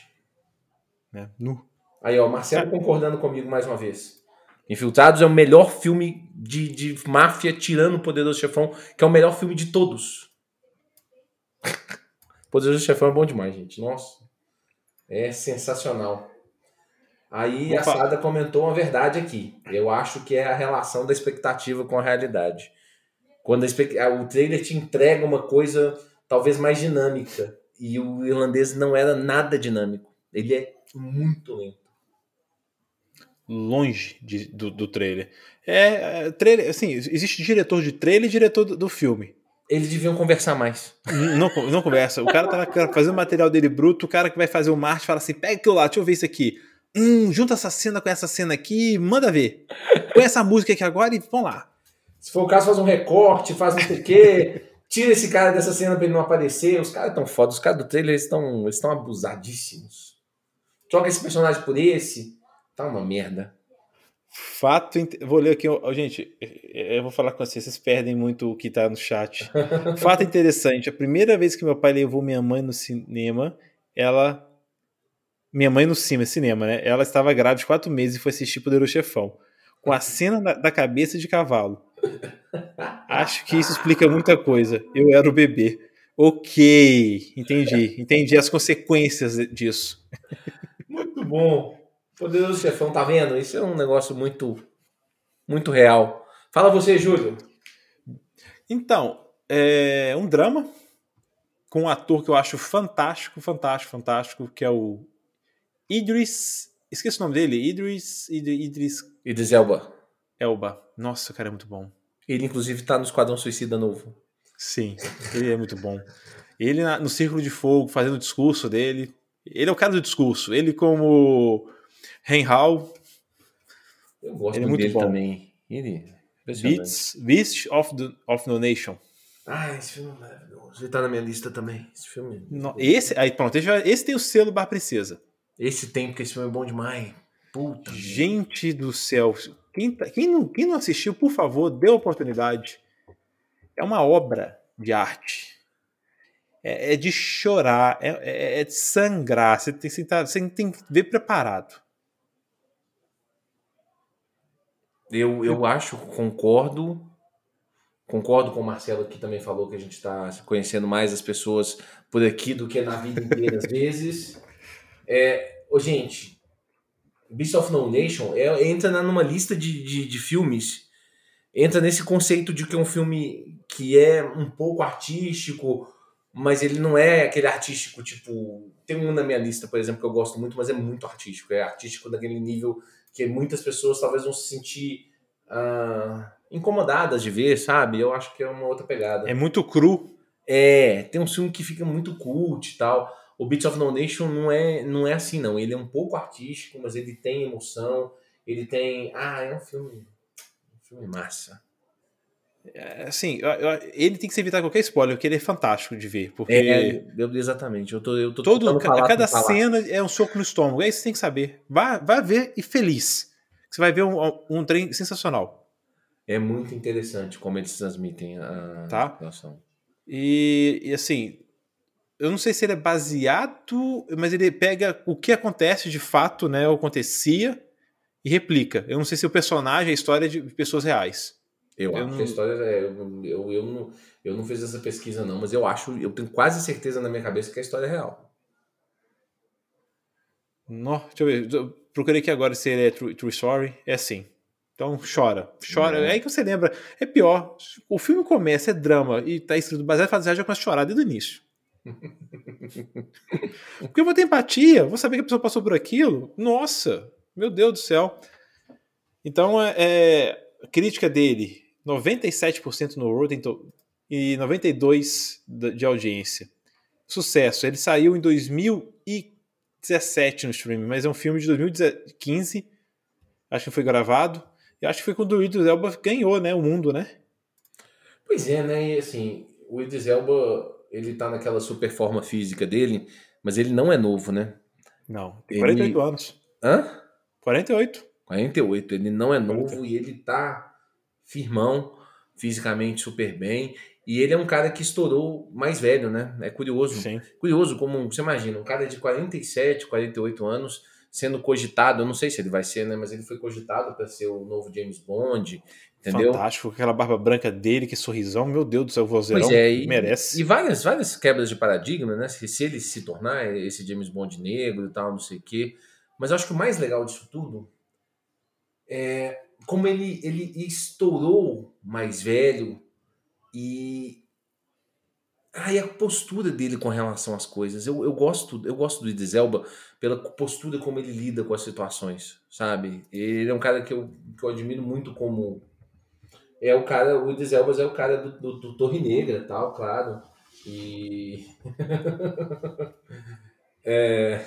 Né? Nu. Aí, ó, Marcelo concordando comigo mais uma vez. Infiltrados é o melhor filme de, de máfia, tirando o Poderoso Chefão, que é o melhor filme de todos. Poderoso Chefão é bom demais, gente. Nossa. É sensacional. Aí Vou a. Sada comentou uma verdade aqui. Eu acho que é a relação da expectativa com a realidade. Quando a expec- ah, o trailer te entrega uma coisa talvez mais dinâmica. E o irlandês não era nada dinâmico. Ele é muito lento. Longe de- do, do trailer. É, é, trailer, assim, existe diretor de trailer e diretor do, do filme. Eles deviam conversar mais. Não, não conversa. O cara tá na- fazendo o material dele bruto, o cara que vai fazer o Marte fala assim: pega aquilo lá, deixa eu ver isso aqui. Hum, junta essa cena com essa cena aqui, manda ver. Põe essa música aqui agora e vamos lá. Se for o caso, faz um recorte, faz não sei o quê. Tira esse cara dessa cena pra ele não aparecer. Os caras estão foda. Os caras do trailer estão eles estão abusadíssimos. Troca esse personagem por esse. Tá uma merda. Fato. Vou ler aqui, gente. Eu vou falar com vocês, vocês perdem muito o que tá no chat. Fato interessante: a primeira vez que meu pai levou minha mãe no cinema, ela. Minha mãe no cinema, cinema, né? Ela estava grávida de quatro meses e foi assistir Poderoso Chefão. Com a cena da, da cabeça de cavalo. Acho que isso explica muita coisa. Eu era o bebê. Ok, entendi. Entendi as consequências disso. Muito bom. Poderoso chefão, tá vendo? Isso é um negócio muito, muito real. Fala você, Júlio. Então, é um drama com um ator que eu acho fantástico, fantástico, fantástico, que é o Idris. Esqueci o nome dele. Idris. Idris, Idris Elba. Elba. Nossa, o cara é muito bom. Ele, inclusive, tá no Esquadrão Suicida novo. Sim, ele é muito bom. Ele no Círculo de Fogo, fazendo o discurso dele. Ele é o cara do discurso. Ele como Hall, Eu gosto Ele é muito dele bom. também. Ele é. Beats, Beast of, the, of No Nation. Ah, esse filme é maravilhoso. Ele tá na minha lista também. Esse filme. No- Esse, aí pronto, esse, esse tem o selo Bar Princesa. Esse tem, porque esse filme é bom demais. Puta. Gente do céu. Quem, tá- quem, não, quem não assistiu, por favor, dê a oportunidade. É uma obra de arte. É, é de chorar, é, é- é de sangrar. Você tem, você, tá- você tem que ver preparado. Eu, eu acho, concordo. Concordo com o Marcelo que também falou que a gente está conhecendo mais as pessoas por aqui do que na vida inteira, às vezes. É, ô, gente, Beast of No Nation é, entra numa lista de, de, de filmes, entra nesse conceito de que é um filme que é um pouco artístico, mas ele não é aquele artístico, tipo. Tem um na minha lista, por exemplo, que eu gosto muito, mas é muito artístico. É artístico daquele nível que muitas pessoas talvez vão se sentir ah, incomodadas de ver, sabe? Eu acho que é uma outra pegada. É muito cru. É, tem um filme que fica muito cult e tal. O Beats of No Nation não é, não é assim, não. Ele é um pouco artístico, mas ele tem emoção. Ele tem. Ah, é um filme. Um filme massa. É, Assim, ele tem que se evitar qualquer spoiler, porque ele é fantástico de ver. Porque É, eu- exatamente. Eu tô, eu tô todo, cada cena é um soco no estômago. É isso que você tem que saber. Vai, vai ver e feliz. Você vai ver um, um trem sensacional. É muito interessante como eles transmitem a Tá. situação. E, e, assim, eu não sei se ele é baseado, mas ele pega o que acontece de fato, né? Ou acontecia e replica. Eu não sei se o personagem, a história é de pessoas reais. Eu, Eu acho não- que a história é. Eu, eu, eu, não, eu não fiz essa pesquisa, não, mas eu acho, eu tenho quase certeza na minha cabeça que a história é real. Nó, deixa eu ver. eu procurei aqui agora se ele é True, True Story. É assim. Então chora. Chora. É. É aí que você lembra. É pior. O filme começa, é drama, e tá escrito baseado em fatos reais, já começa a chorar desde o início. Porque eu vou ter empatia, vou saber que a pessoa passou por aquilo. Nossa, meu Deus do céu. Então, é, é, a crítica dele, 97% no Rotten e 92% da- de audiência. Sucesso. Ele saiu em 2017 no streaming, mas é um filme de 2015. Acho que foi gravado. E acho que foi quando o Idris Elba ganhou, né? O mundo, né? Pois é, né? E assim, o Idris Elba, ele tá naquela super forma física dele, mas ele não é novo, né? Não, tem Ele- 48 anos. Hã? 48. 48. Ele não é novo 48. e ele tá firmão, fisicamente super bem. E ele é um cara que estourou mais velho, né? É curioso. Sim. Curioso como, você imagina, um cara de 47, 48 anos sendo cogitado, eu não sei se ele vai ser, né? Mas ele foi cogitado para ser o novo James Bond, entendeu? Fantástico. Aquela barba branca dele, que sorrisão. Meu Deus do céu, vozeirão Pois é, e, merece. e várias, várias quebras de paradigma, né? Se, se ele se tornar esse James Bond negro e tal, não sei o quê. Mas eu acho que o mais legal disso tudo é como ele, ele estourou mais velho e. Ai, a postura dele com relação às coisas. Eu, eu gosto eu gosto do Idris Elba pela postura como ele lida com as situações, sabe? Ele é um cara que eu, que eu admiro muito como é o cara, o Idris é o cara do, do, do Torre Negra tal, claro. E. É,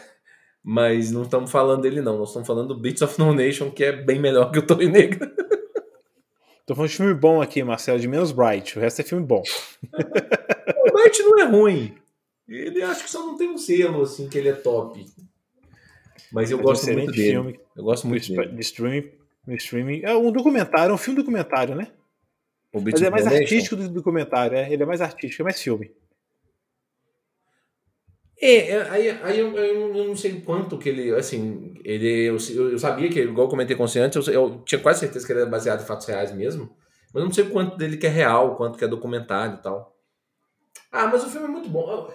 mas não estamos falando dele, não. Nós estamos falando do Beats of No Nation, que é bem melhor que o Torre Negra. Tô falando de filme bom aqui, Marcelo, de menos Bright. O resto é filme bom. O Bart não é ruim. Ele acho que só não tem um selo, assim, que ele é top. Mas eu É gosto muito dele. filme Eu gosto muito de, dele. de streaming. De streaming. É um documentário, é um filme documentário, né? O Beats Mas é mais Nation. artístico do que documentário, é. Ele é mais artístico, é mais filme. É, é, aí, aí eu, eu, eu não sei quanto que ele, assim, ele, eu, eu sabia que, igual eu comentei com você antes, eu, eu tinha quase certeza que ele era baseado em fatos reais mesmo, mas eu não sei quanto dele que é real, quanto que é documentário e tal. Ah, mas o filme é muito bom.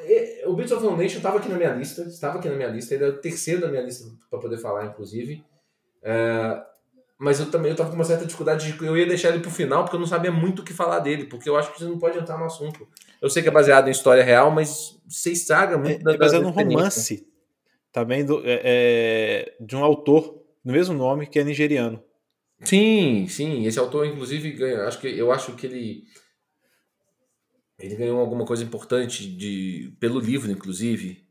O Beats of No Nation estava aqui na minha lista, estava aqui na minha lista, ele é o terceiro da minha lista para poder falar, inclusive. É, mas eu também eu tava com uma certa dificuldade de eu ia deixar ele pro final, porque eu não sabia muito o que falar dele, porque eu acho que você não pode entrar no assunto. Eu sei que é baseado em história real, mas você estraga É, muito da, é baseado num romance também do, é, é, de um autor do mesmo nome que é nigeriano. Sim, sim. Esse autor, inclusive, ganha. Acho que, eu acho que ele. Ele ganhou alguma coisa importante de, pelo livro, inclusive.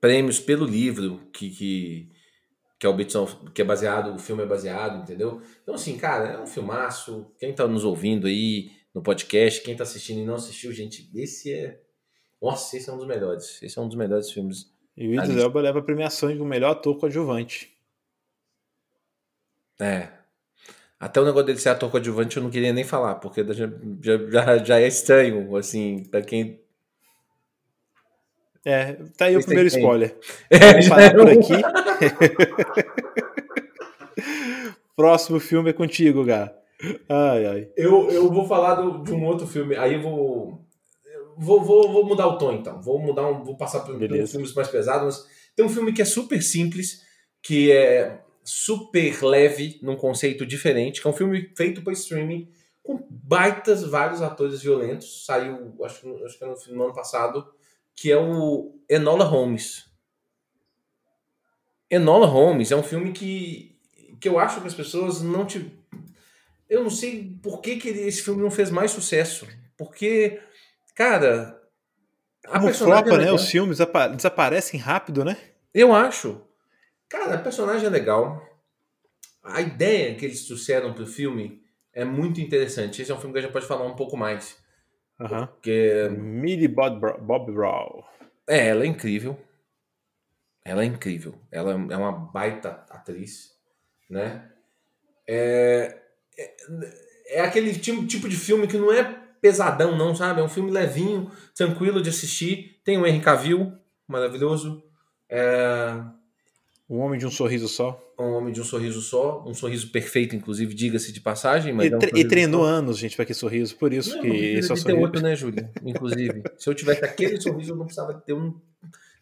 Prêmios pelo livro, que, que, que é o Beats of- que é baseado, o filme é baseado, entendeu? Então, assim, cara, é um filmaço. Quem tá nos ouvindo aí no podcast, quem tá assistindo e não assistiu, gente, esse é. Nossa, esse é um dos melhores. Esse é um dos melhores filmes. E o Idris. Elba leva a premiação de o melhor ator coadjuvante. É. Até o negócio dele ser ator coadjuvante eu não queria nem falar, porque já, já, já, já é estranho, assim, pra quem. É, tá aí o Esse primeiro spoiler. É, Vamos já parar é por um- aqui. Próximo filme é contigo, Gá. Ai, ai. Eu, eu vou falar do- de um outro filme, aí eu vou. eu Vou, vou, vou mudar o tom então. Vou mudar um, vou passar por, Beleza. por filmes mais pesados, mas tem um filme que é super simples, que é super leve, num conceito diferente, que é um filme feito para streaming, com baitas vários atores violentos. Saiu, acho, que- acho que é no, no ano passado, que é o Enola Holmes. Enola Holmes é um filme que, que eu acho que as pessoas não te. Eu não sei por que, que esse filme não fez mais sucesso. Porque, cara. A Como flopa, é né? Os filmes apa- desaparecem rápido, né? Eu acho. Cara, a personagem é legal. A ideia que eles trouxeram pro filme é muito interessante. Esse é um filme que a gente pode falar um pouco mais. Aham. Porque Millie Bob, Bob Brown. É, ela é incrível. Ela é incrível. Ela é uma baita atriz, né? É, é, é aquele tipo, tipo de filme que não é pesadão, não, sabe? É um filme levinho, tranquilo de assistir. Tem o Henry Cavill, maravilhoso. É, O Homem de um Sorriso Só. Um homem de um sorriso só, um sorriso perfeito, inclusive, diga-se de passagem. Mas e, é um e treinou só. anos, gente, pra que sorriso. Por isso Não, que esse é o sorriso. outro, né, Júlio? Inclusive, se eu tivesse aquele sorriso, eu não precisava ter um. Não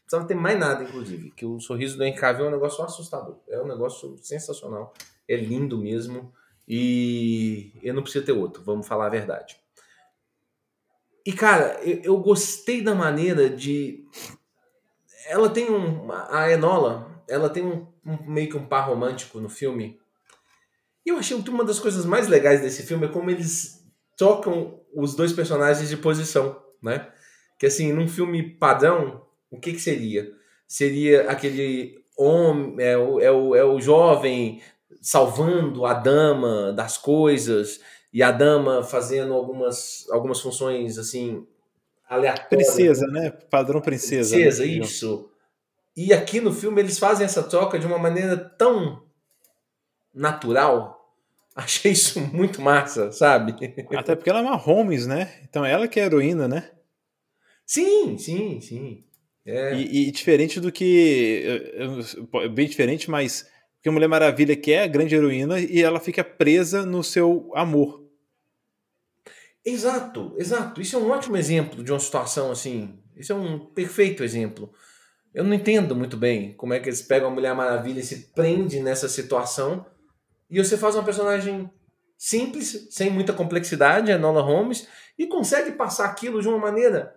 precisava ter mais nada, inclusive. Que o sorriso do Cavill é um negócio assustador. É um negócio sensacional. É lindo mesmo. E eu não preciso ter outro, vamos falar a verdade. E, cara, eu, eu gostei da maneira de. Ela tem um. A Enola, ela tem um, um- meio que um par romântico no filme. E eu achei que uma das coisas mais legais desse filme é como eles trocam os dois personagens de posição, né? Que assim, num filme padrão, o que que seria? Seria aquele homem, é o, é o, é o jovem salvando a dama das coisas e a dama fazendo algumas, algumas funções assim aleatórias. Princesa, né? Padrão princesa. Princesa, né? isso. E aqui no filme eles fazem essa troca de uma maneira tão natural. Achei isso muito massa, sabe? Até porque ela é uma Holmes, né? Então ela que é a heroína, né? Sim, sim, sim. É. E, e diferente do que. Bem diferente, mas. Porque a Mulher Maravilha que é a grande heroína e ela fica presa no seu amor. Exato, exato. Isso é um ótimo exemplo de uma situação assim. Isso é um perfeito exemplo. Eu não entendo muito bem como é que eles pegam a Mulher Maravilha e se prende nessa situação e você faz uma personagem simples, sem muita complexidade, a Enola Holmes, e consegue passar aquilo de uma maneira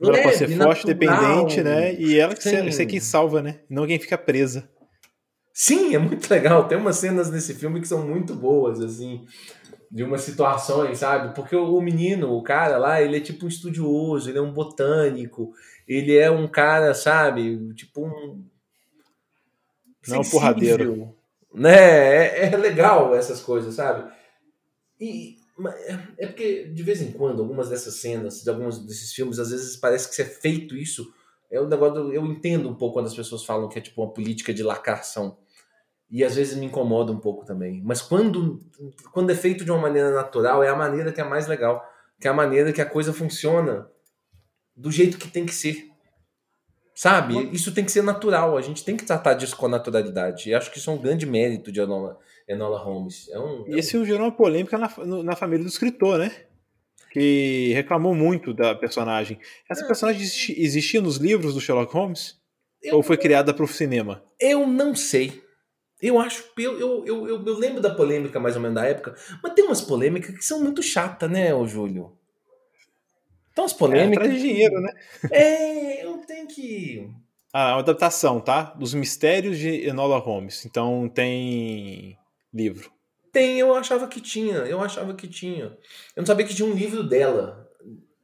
Ela pode ser forte, natural. dependente, né? E ela que ser, ser quem salva, né? Não quem fica presa. Sim, é muito legal. Tem umas cenas nesse filme que são muito boas, assim, de umas situações, sabe? Porque o menino, o cara lá, ele é tipo um estudioso, ele é um botânico, ele é um cara, sabe? Tipo um. Não um sensível, porradeiro. Né? É, é legal essas coisas, sabe? E. é- É porque, de vez em quando, algumas dessas cenas, de alguns desses filmes, às vezes parece que se é feito isso. É um negócio. do- Eu entendo um pouco quando as pessoas falam que é tipo uma política de lacração. E às vezes me incomoda um pouco também. Mas quando, quando é feito de uma maneira natural, é a maneira que é mais legal. Que é a maneira que a coisa funciona do jeito que tem que ser. Sabe? Isso tem que ser natural. A gente tem que tratar disso com a naturalidade. E acho que isso é um grande mérito de Enola, Enola Holmes. É um, E esse gerou uma polêmica na, na família do escritor, né? Que reclamou muito da personagem. Essa É. personagem existi- existia nos livros do Sherlock Holmes? eu, Ou foi criada para o cinema? eu não sei. Eu acho. Eu, eu, eu, eu, eu lembro da polêmica mais ou menos da época. Mas tem umas polêmicas que são muito chatas, né, ô Júlio? Tem umas É, polêmicas. traz dinheiro, né? É, eu tenho que. Ah, é uma adaptação, tá? Dos Mistérios de Enola Holmes. Então tem livro. Tem, eu achava que tinha. Eu achava que tinha. Eu não sabia que tinha um livro dela.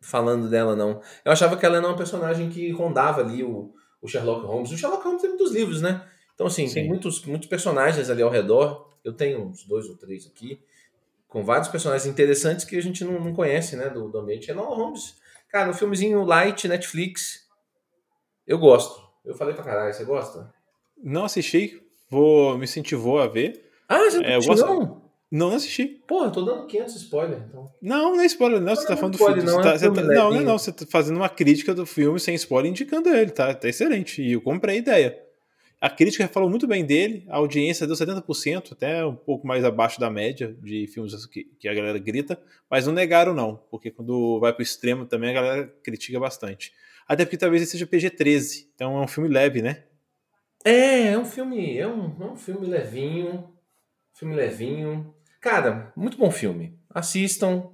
Falando dela, não. Eu achava que ela era uma personagem que rondava ali o, o Sherlock Holmes. O Sherlock Holmes tem muitos livros, né? Então, assim, tem Sim. muitos, muitos personagens ali ao redor. Eu tenho uns dois ou três aqui. Com vários personagens interessantes que a gente não, não conhece, né? Do, do ambiente. Enola Holmes. Cara, um filmezinho light, Netflix. Eu gosto. Eu falei pra caralho, você gosta? Não assisti, vou me incentivou a ver. Ah, você não É, assistiu, não? Não, não assisti. Porra, eu tô dando 500 spoiler, então. Não, não é spoiler, não. Você Não, tá não falando do spoiler, filme. não, é tá- você tá- não, não, não. Você tá fazendo uma crítica do filme sem spoiler, indicando ele, tá? Tá excelente. E eu comprei a ideia. A crítica falou muito bem dele, a audiência deu 70%, até um pouco mais abaixo da média de filmes que, que a galera grita, mas não negaram, não, porque quando vai pro extremo também a galera critica bastante. Até porque talvez ele seja PG-13, então é um filme leve, né? É, é um filme, é um, é um filme levinho, filme levinho. Cara, muito bom filme. Assistam.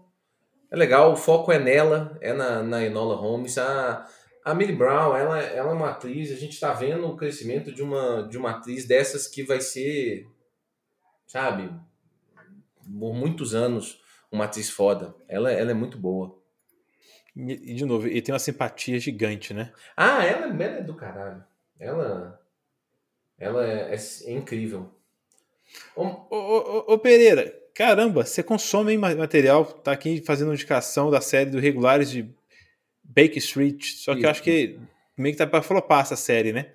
É legal, o foco é nela, é na, na Enola Holmes. A, a Millie Brown, ela, ela é uma atriz, a gente tá vendo o crescimento de uma, de uma atriz dessas que vai ser, sabe, por muitos anos, uma atriz foda. Ela, ela é muito boa. E, e, de novo, ele tem uma simpatia gigante, né? Ah, ela, ela é do caralho. Ela, ela é, é, é incrível. Ô, ô, ô, ô, Pereira, caramba, você consome material, tá aqui fazendo indicação da série do Regulares de Baker Street, só que Isso. eu acho que meio que tá pra flopar essa série, né?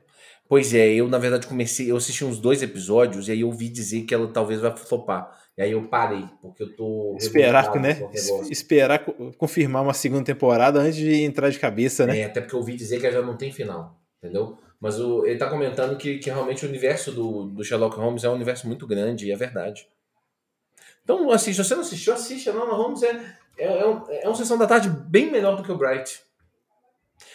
Pois é, eu na verdade comecei, eu assisti uns dois episódios e aí eu ouvi dizer que ela talvez vai flopar. E aí eu parei, porque eu tô. Esperar, né? Esperar co- confirmar uma segunda temporada antes de entrar de cabeça, né? É, até porque eu ouvi dizer que ela já não tem final, entendeu? Mas o, ele tá comentando que, que realmente o universo do, do Sherlock Holmes é um universo muito grande, e é verdade. Então, assim, se você não assistiu, assiste. A Nona Holmes é, é, é, um, é uma sessão da tarde bem melhor do que o Bright.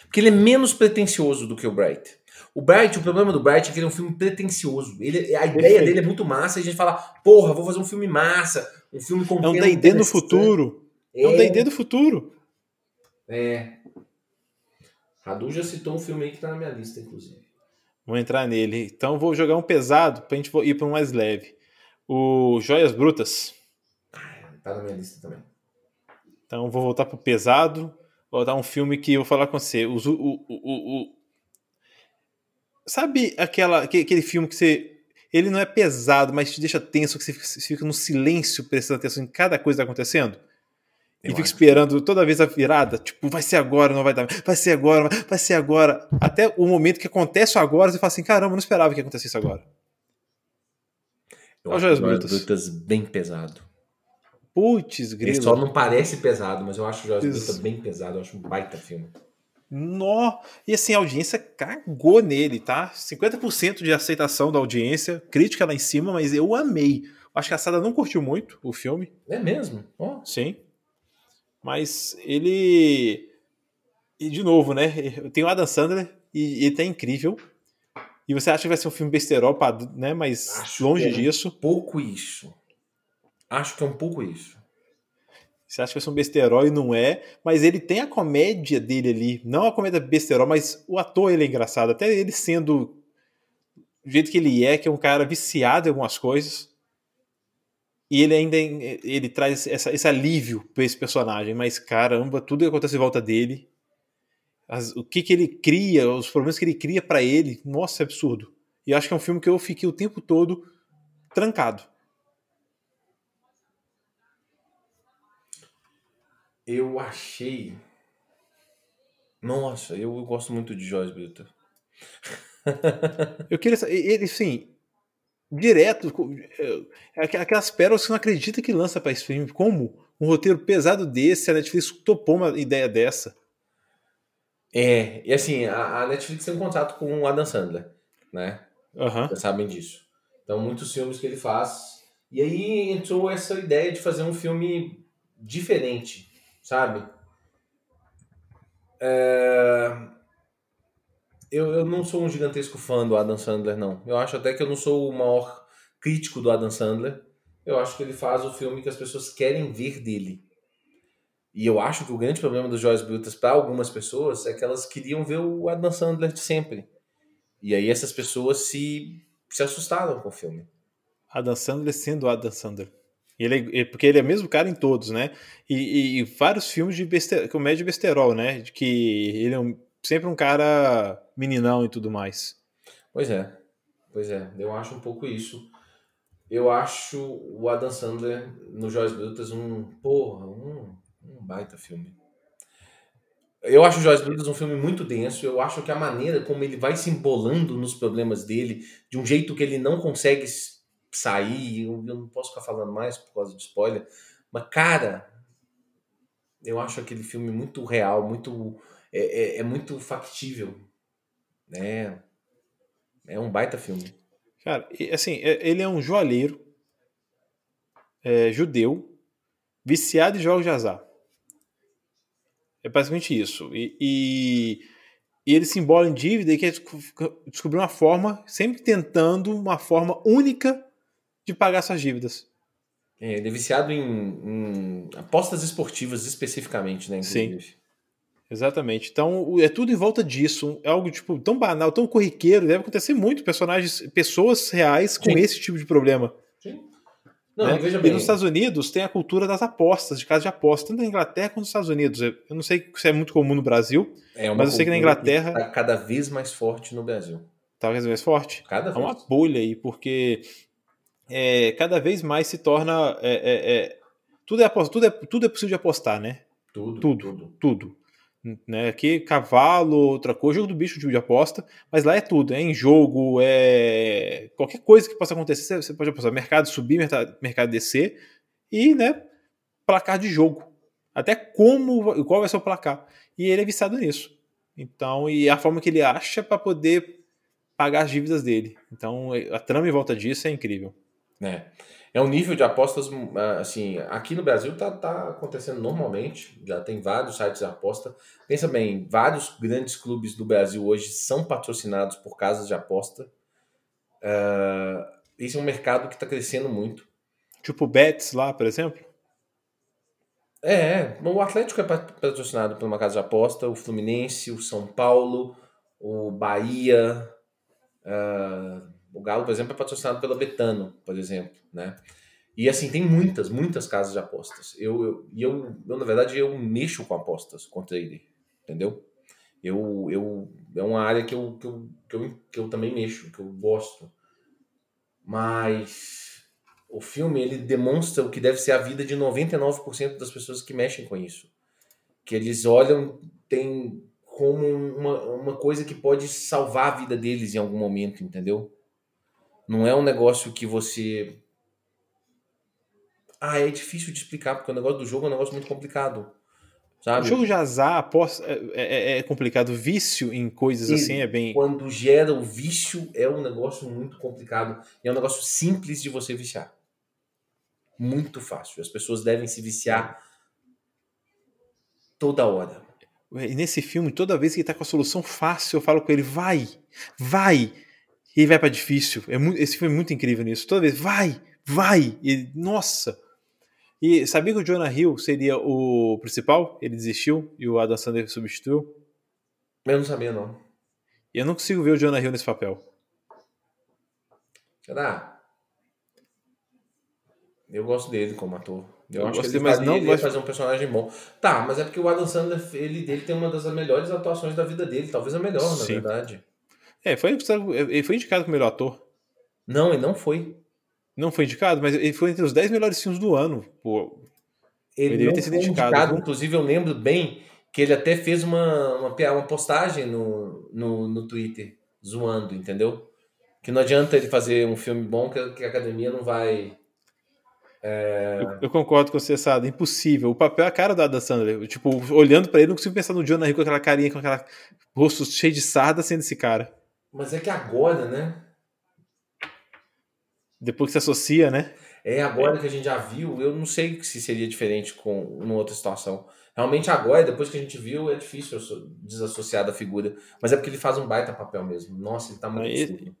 Porque ele é menos pretencioso do que o Bright. O Bright, o problema do Bright é que ele é um filme pretencioso. Ele, a ideia dele é muito massa e a gente fala, porra, vou fazer um filme massa, um filme com É um D&D interessante. futuro. É um D&D do futuro. É. Radu já citou um filme aí que tá na minha lista, inclusive. Vou entrar nele. Então vou jogar um pesado pra gente ir para um mais leve. O Joias Brutas. Tá na minha lista também. Então vou voltar pro pesado. Vou dar um filme que eu vou falar com você. Os- o, o, o, o- Sabe aquela, aque- aquele filme que você. Ele não é pesado, mas te deixa tenso, que você fica, você fica no silêncio prestando atenção em cada coisa que tá acontecendo? e Eu fica acho. esperando toda vez a virada, tipo, vai ser agora, não vai dar, vai ser agora, vai- ser agora. Até o momento que acontece agora, você fala assim: caramba, eu não esperava que acontecesse agora. Eu Ó, acho Joias Brutas. Brutas bem pesado. Putz, Ele grilo. só não parece pesado, mas eu acho o Joias Isso. Bem pesado. Eu acho um baita filme. Nó! E assim, a audiência cagou nele, tá? 50% de aceitação da audiência, crítica lá em cima, mas eu amei. Acho que a Sada não curtiu muito o filme, É mesmo? Ó. sim. Mas ele. E de novo, né? Tem o Adam Sandler e ele tá incrível. E você acha que vai ser um filme besterol, né? Mas Acho longe é. disso. pouco isso. Acho que é um pouco isso. Você acha que vai ser um besterol e não é, mas ele tem a comédia dele ali. Não a comédia besterol, mas o ator ele é engraçado. Até ele sendo do jeito que ele é, que é um cara viciado em algumas coisas. E ele ainda ele traz essa- esse alívio para esse personagem. Mas caramba, tudo que acontece em volta dele, as- o que, que ele cria, os problemas que ele cria para ele, nossa, é absurdo. E acho que é um filme que eu fiquei o tempo todo trancado. Eu achei. Nossa, eu, gosto muito de Joyce Brutas. Eu queria ele, sim, direto, é, aqu- aquelas pérolas que você não acredita que lança para stream. Como? Um roteiro pesado desse, a Netflix topou uma ideia dessa. É, e assim, a, a Netflix tem um contrato com o Adam Sandler, né? Aham. Vocês sabem disso. Então, muitos filmes que ele faz. E aí entrou essa ideia de fazer um filme diferente, sabe? É, Eu, eu não sou um gigantesco fã do Adam Sandler, não. Eu acho até que eu não sou o maior crítico do Adam Sandler. Eu acho que ele faz o filme que as pessoas querem ver dele. E eu acho que o grande problema do Joyce Brutas para algumas pessoas é que elas queriam ver o Adam Sandler de sempre. E aí essas pessoas se, se assustaram com o filme. Adam Sandler sendo Adam Sandler. Ele é- ele- porque ele é o mesmo cara em todos, né? E, e- e vários filmes de beste, comédia besterol, né? De que ele é um- sempre um cara meninão e tudo mais. Pois é, pois é, eu acho um pouco isso. Eu acho o Adam Sandler no Joyce Brutas um, porra, um, um baita filme. Eu acho o Joyce Brutas um filme muito denso. Eu acho que a maneira como ele vai se embolando nos problemas dele, de um jeito que ele não consegue sair, eu, eu não posso ficar falando mais por causa de spoiler, mas cara, eu acho aquele filme muito real, muito é, é- é muito factível, né? É um baita filme. Cara, assim, é- ele é um joalheiro é, judeu, viciado em jogos de azar. É basicamente isso. E, e- e ele se embola em dívida e quer desco- descobrir uma forma, sempre tentando uma forma única de pagar suas dívidas. É, ele é viciado em, em apostas esportivas especificamente, né? Sim. Inclusive. Exatamente. Então, é tudo em volta disso. É algo tipo tão banal, tão corriqueiro. Deve acontecer muito personagens, pessoas reais com Sim. esse tipo de problema. Sim. Não, né? e bem. nos Estados Unidos tem a cultura das apostas, de casa de aposta, tanto na Inglaterra quanto nos Estados Unidos. Eu não sei se é muito comum no Brasil, é uma mas eu sei que na Inglaterra- tá cada vez mais forte no Brasil. talvez mais forte. Cada É vez. uma bolha aí, porque é, cada vez mais se torna. é, é, é, tudo, é tudo, é, tudo é possível de apostar, né? Tudo, tudo. tudo. Tudo. Né? Aqui, cavalo, outra coisa, jogo do bicho, tipo de aposta, mas lá é tudo. É em jogo, é. Qualquer coisa que possa acontecer, você- pode apostar. Mercado subir, mercado, mercado descer e, né? Placar de jogo. Até como, qual vai ser o placar. E ele é viciado nisso. Então, e a forma que ele acha para poder pagar as dívidas dele. Então a trama em volta disso é incrível. É. É um nível de apostas, assim, aqui no Brasil tá, tá acontecendo normalmente, já tem vários sites de aposta. Pensa bem, vários grandes clubes do Brasil hoje são patrocinados por casas de aposta. Uh, esse é um mercado que está crescendo muito. Tipo o Betis lá, por exemplo? É, o Atlético é patrocinado por uma casa de aposta, o Fluminense, o São Paulo, o Bahia, uh, o Galo, por exemplo, é patrocinado pela Betano, por exemplo, né? E assim, tem muitas, muitas casas de apostas. Eu, eu, eu, eu na verdade, eu mexo com apostas contra ele, entendeu? Eu, eu, é uma área que eu, que, eu, que, eu, que eu também mexo, que eu gosto. Mas o filme, ele demonstra o que deve ser a vida de 99% das pessoas que mexem com isso. Que eles olham, tem como uma, uma coisa que pode salvar a vida deles em algum momento, entendeu? Não é um negócio que você. Ah, é difícil de explicar, porque o negócio do jogo é um negócio muito complicado. Sabe? O jogo de azar é, é, é complicado. Vício em coisas e assim é bem. Quando gera o vício, é um negócio muito complicado. E é um negócio simples de você viciar. Muito fácil. As pessoas devem se viciar toda hora. E nesse filme, toda vez que ele tá com a solução fácil, eu falo com ele: vai, vai. E vai para difícil. É muito, esse filme é muito incrível nisso. Toda vez, vai, vai. E, nossa. E sabia que o Jonah Hill seria o principal? Ele desistiu e o Adam Sandler substituiu? Eu não sabia, não. E eu não consigo ver o Jonah Hill nesse papel. Será? Eu gosto dele como ator. Eu, eu acho que ele, mas faria, não ele fazer um personagem bom. Tá, mas é porque o Adam Sandler, ele dele tem uma das melhores atuações da vida dele. Talvez a melhor, Sim. na verdade. É, foi, ele foi indicado como melhor ator. Não, ele não foi. Não foi indicado, mas ele foi entre os 10 melhores filmes do ano. Pô, ele, ele ter sido indicado. indicado inclusive, eu lembro bem que ele até fez uma, uma, uma postagem no, no, no Twitter, zoando, entendeu? Que não adianta ele fazer um filme bom que, que a academia não vai. É... Eu, eu, concordo com você, Sada. Impossível. O papel é a cara do Adam Sandler. Tipo, olhando para ele, não consigo pensar no Jonah Hill com aquela carinha, com aquela rosto cheio de sarda sendo esse cara. Mas é que agora, né? Depois que se associa, né? É agora que a gente já viu, eu não sei se seria diferente com uma outra situação. Realmente agora, depois que a gente viu, é difícil desassociar da figura. Mas é porque ele faz um baita papel mesmo. Nossa, ele tá muito esse,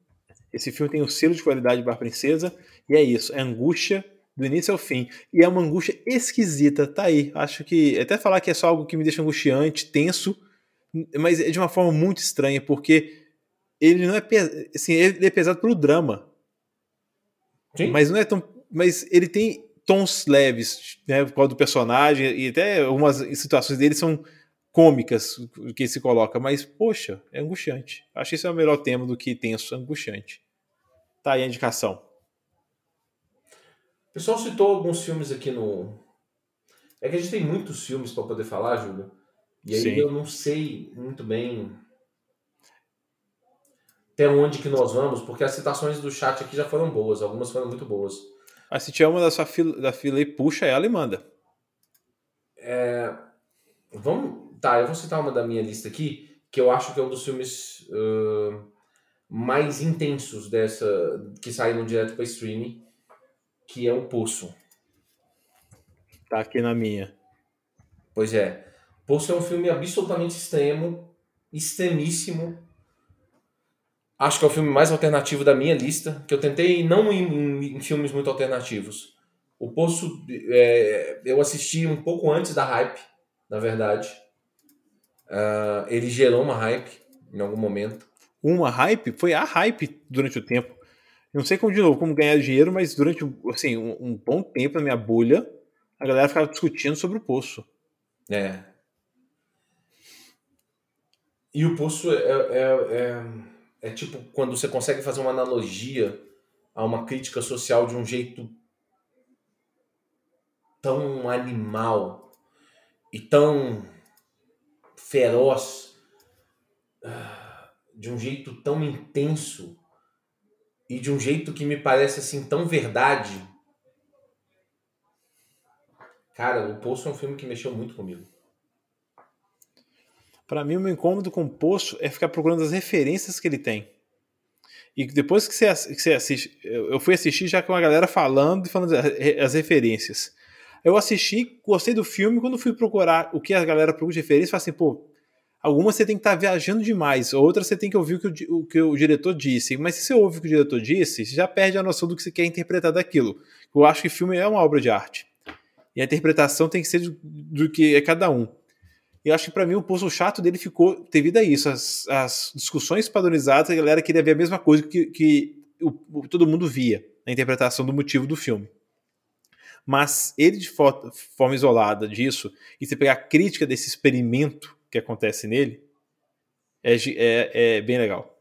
esse filme tem o selo de qualidade de Bar Princesa, e é isso, é angústia do início ao fim. E é uma angústia esquisita, tá aí. Acho que, até falar que é só algo que me deixa angustiante, tenso, mas é de uma forma muito estranha, porque ele não é assim, ele é pesado pelo drama. Sim. Mas não é tão, mas ele tem tons leves, né, por causa do personagem e até algumas situações dele são cômicas que ele se coloca, mas poxa, é angustiante. Acho que esse é o melhor tema do que tenso, angustiante. Tá aí a indicação. O pessoal citou alguns filmes aqui no É que a gente tem muitos filmes para poder falar, Júlio. E aí Sim. eu não sei muito bem até onde que nós vamos, porque as citações do chat aqui já foram boas, algumas foram muito boas. Mas se tiver uma da sua fila, da fila aí, puxa ela e manda. É, vamos, tá, eu vou citar uma da minha lista aqui, que eu acho que é um dos filmes uh, mais intensos dessa, que saíram direto para streaming, que é O Poço. Tá aqui na minha. Pois é. Poço é um filme absolutamente extremo, extremíssimo, Acho que é o filme mais alternativo da minha lista, que eu tentei não em, em, em filmes muito alternativos. O Poço, é, eu assisti um pouco antes da hype, na verdade. Uh, ele gerou uma hype em algum momento. Uma hype? Foi a hype durante o tempo. Não sei como, de novo, como ganhar dinheiro, mas durante assim, um, um bom tempo na minha bolha, a galera ficava discutindo sobre o Poço. É. E o Poço é, é, é é tipo quando você consegue fazer uma analogia a uma crítica social de um jeito tão animal e tão feroz, ah, de um jeito tão intenso e de um jeito que me parece assim tão verdade. Cara, O Poço é um filme que mexeu muito comigo. Para mim, o meu incômodo com o Poço é ficar procurando as referências que ele tem. E depois que você, que você assiste, eu fui assistir já com a galera falando e falando as referências. Eu assisti, gostei do filme, quando fui procurar o que a galera procura de referência, falei assim, pô, algumas você tem que estar tá viajando demais, outras você tem que ouvir o que o, o que o, diretor disse. Mas se você ouve o que o diretor disse, você já perde a noção do que você quer interpretar daquilo. Eu acho que filme é uma obra de arte. E a interpretação tem que ser do, do que é cada um. Eu acho que para mim o poço chato dele ficou devido a isso. As, as discussões padronizadas, a galera queria ver a mesma coisa que, que o, o, todo mundo via na interpretação do motivo do filme. Mas ele, de forma isolada disso, e você pegar a crítica desse experimento que acontece nele, é, é, é bem legal.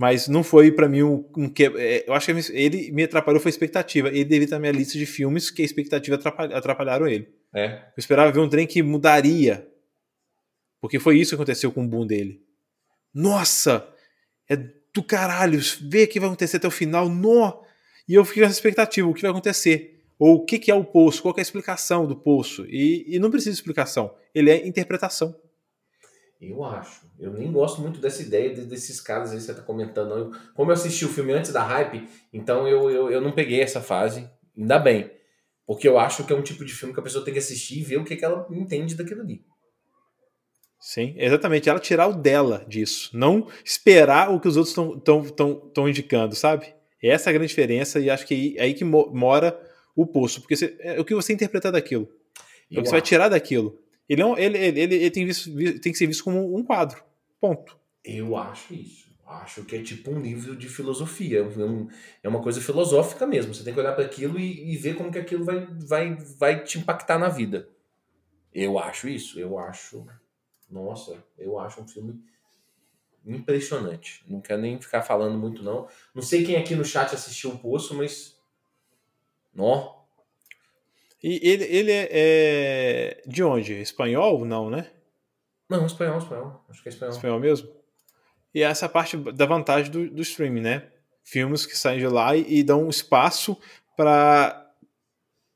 Mas não foi para mim um, um que. É, eu acho que ele me atrapalhou foi a expectativa. Ele estar na minha lista de filmes que a expectativa atrapalharam ele. É. Eu esperava ver um trem que mudaria. Porque foi isso que aconteceu com o boom dele. Nossa! É do caralho! Vê o que vai acontecer até o final. No! E eu fiquei com essa expectativa: o que vai acontecer? Ou o que, que é o poço? Qual é a explicação do poço? E, e não precisa de explicação. Ele é interpretação. Eu acho. Eu nem gosto muito dessa ideia desses caras aí que você tá comentando. Eu, como eu assisti o filme antes da hype, então eu, eu, eu não peguei essa fase. Ainda bem. Porque eu acho que é um tipo de filme que a pessoa tem que assistir e ver o que, que ela entende daquilo ali. Sim, exatamente. Ela tirar o dela disso. Não esperar o que os outros estão indicando, sabe? Essa é a grande diferença e acho que é aí que mora o poço. Porque você, é o que você interpretar daquilo. É o que você vai tirar daquilo. Ele, é ele, ele, ele, ele tem, visto, tem que ser visto como um quadro. Ponto. Eu acho isso acho que é tipo um livro de filosofia, é, um, é uma coisa filosófica mesmo. Você tem que olhar para aquilo e, e, ver como que aquilo vai, vai, vai te impactar na vida. Eu acho isso, eu acho. Nossa, eu acho um filme impressionante. Não quero nem ficar falando muito, não. Não sei quem aqui no chat assistiu o Poço, mas. Nó. E ele, ele é, é, de onde? Espanhol? Não, né? Não, espanhol, espanhol. Acho que é espanhol. Espanhol mesmo? E essa é parte da vantagem do, do streaming, né? Filmes que saem de lá e, e dão espaço para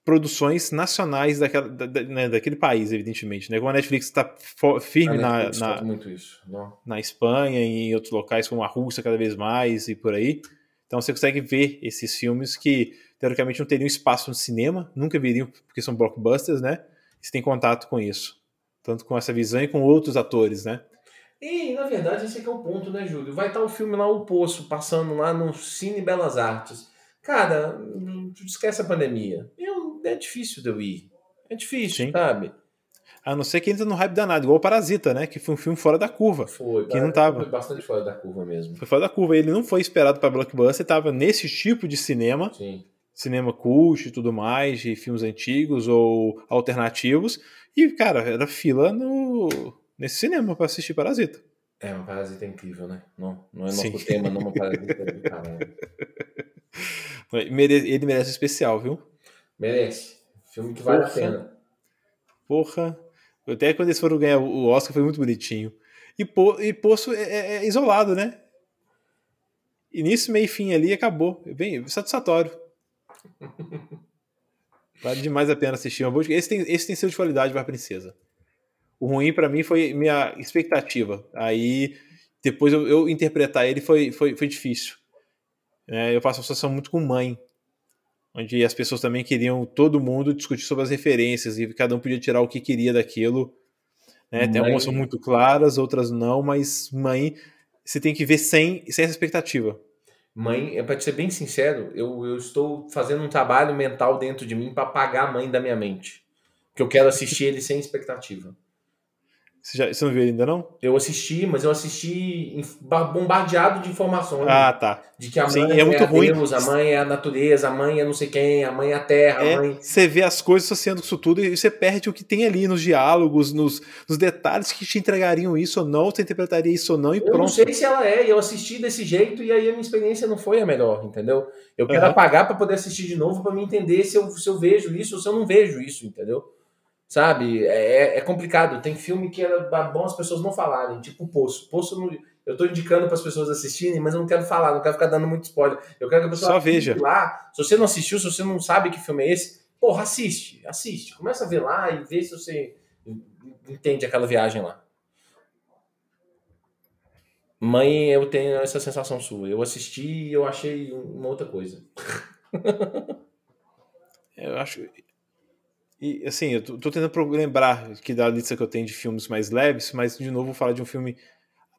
produções nacionais daquela, da, né, daquele país, evidentemente. Né? Como a Netflix está firme na, na, na Espanha e em outros locais, como a Rússia cada vez mais e por aí. Então você consegue ver esses filmes que, teoricamente, não teriam espaço no cinema, nunca viriam, porque são blockbusters, né? E você tem contato com isso. Tanto com essa visão e com outros atores, né? E, na verdade, esse aqui é o ponto, né, Júlio? Vai estar o filme lá, O Poço, passando lá no Cine Belas Artes. Cara, esquece a pandemia. Eu, é difícil de eu ir. É difícil, Sim. sabe? A não ser que entra no hype danado, igual o Parasita, né? Que foi um filme fora da curva. Foi, que não tava. Foi bastante fora da curva mesmo. Foi fora da curva. Ele não foi esperado para blockbuster, tava nesse tipo de cinema. Sim. Cinema cult e tudo mais, de filmes antigos ou alternativos. E, cara, era fila no, nesse cinema para assistir Parasita. É, uma Parasita é incrível, né? Não, não é nosso Sim. tema, não, uma Parasita é do caramba. Ele merece especial, viu? Merece. Filme que vale Porra. a pena. Porra. Até quando eles foram ganhar o Oscar foi muito bonitinho. E, po, e Poço é, é, é, isolado, né? Início, meio e fim ali acabou. Bem satisfatório. vale demais a pena assistir. Esse tem, esse tem sido de qualidade para a princesa. O ruim para mim foi minha expectativa. Aí depois eu, eu interpretar ele foi, foi, foi difícil. É, eu faço uma situação muito com mãe, onde as pessoas também queriam todo mundo discutir sobre as referências e cada um podia tirar o que queria daquilo. Né? Tem algumas são muito claras, outras não, mas mãe você tem que ver sem, sem essa expectativa. Mãe, é para ser bem sincero, eu, eu estou fazendo um trabalho mental dentro de mim para apagar a mãe da minha mente. Que eu quero assistir ele sem expectativa. Você, já, você não viu ainda não? Eu assisti, mas eu assisti bombardeado de informações. Ah, tá. De que a Sim, mãe é, muito é ruim. Deus, a mãe é a natureza, a mãe é não sei quem, a mãe é a terra, é, a mãe... Você vê as coisas associando isso tudo e você perde o que tem ali nos diálogos, nos, nos detalhes que te entregariam isso ou não, você interpretaria isso ou não e eu pronto. Eu não sei se ela é, eu assisti desse jeito e aí a minha experiência não foi a melhor, entendeu? Eu quero uhum. apagar para poder assistir de novo para me entender se eu, se eu vejo isso ou se eu não vejo isso, entendeu? Sabe? É, é complicado. Tem filme que era bom as pessoas não falarem, tipo Poço. Poço não, eu tô indicando para as pessoas assistirem, mas eu não quero falar, não quero ficar dando muito spoiler. Eu quero que a pessoa Só veja. lá. Se você não assistiu, se você não sabe que filme é esse, porra, assiste, assiste. Começa a ver lá e vê se você entende aquela viagem lá. Mãe, eu tenho essa sensação sua. Eu assisti e eu achei uma outra coisa. Eu acho. E assim, eu tô, tô tentando lembrar que da lista que eu tenho de filmes mais leves, mas de novo vou falar de um filme.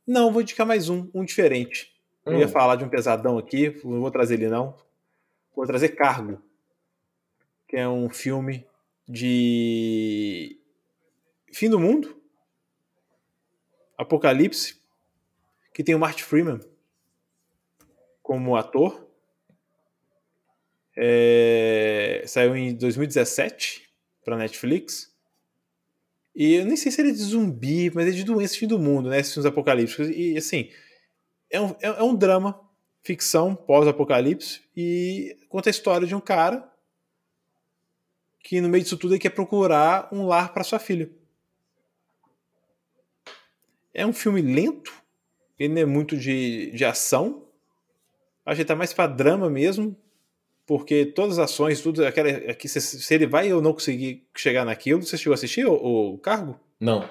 Não, vou indicar mais um, um diferente. Eu ia Hum. falar de um pesadão aqui, não vou trazer ele não. Vou trazer Cargo, que é um filme de fim do mundo, apocalipse, que tem o Martin Freeman como ator. É, saiu em 2017 para Netflix. E eu nem sei se ele é de zumbi, mas é de doença fim do mundo, né? Esses filmes apocalípticos. E assim, é um, é, é um drama, ficção, pós-apocalipse, e conta a história de um cara que no meio disso tudo ele quer procurar um lar para sua filha. É um filme lento, ele não é muito de, de ação. Acho que tá mais para drama mesmo, porque todas as ações, tudo, aquela, aqui, se, se ele vai ou não conseguir chegar naquilo. Você chegou a assistir o, o Cargo? Não.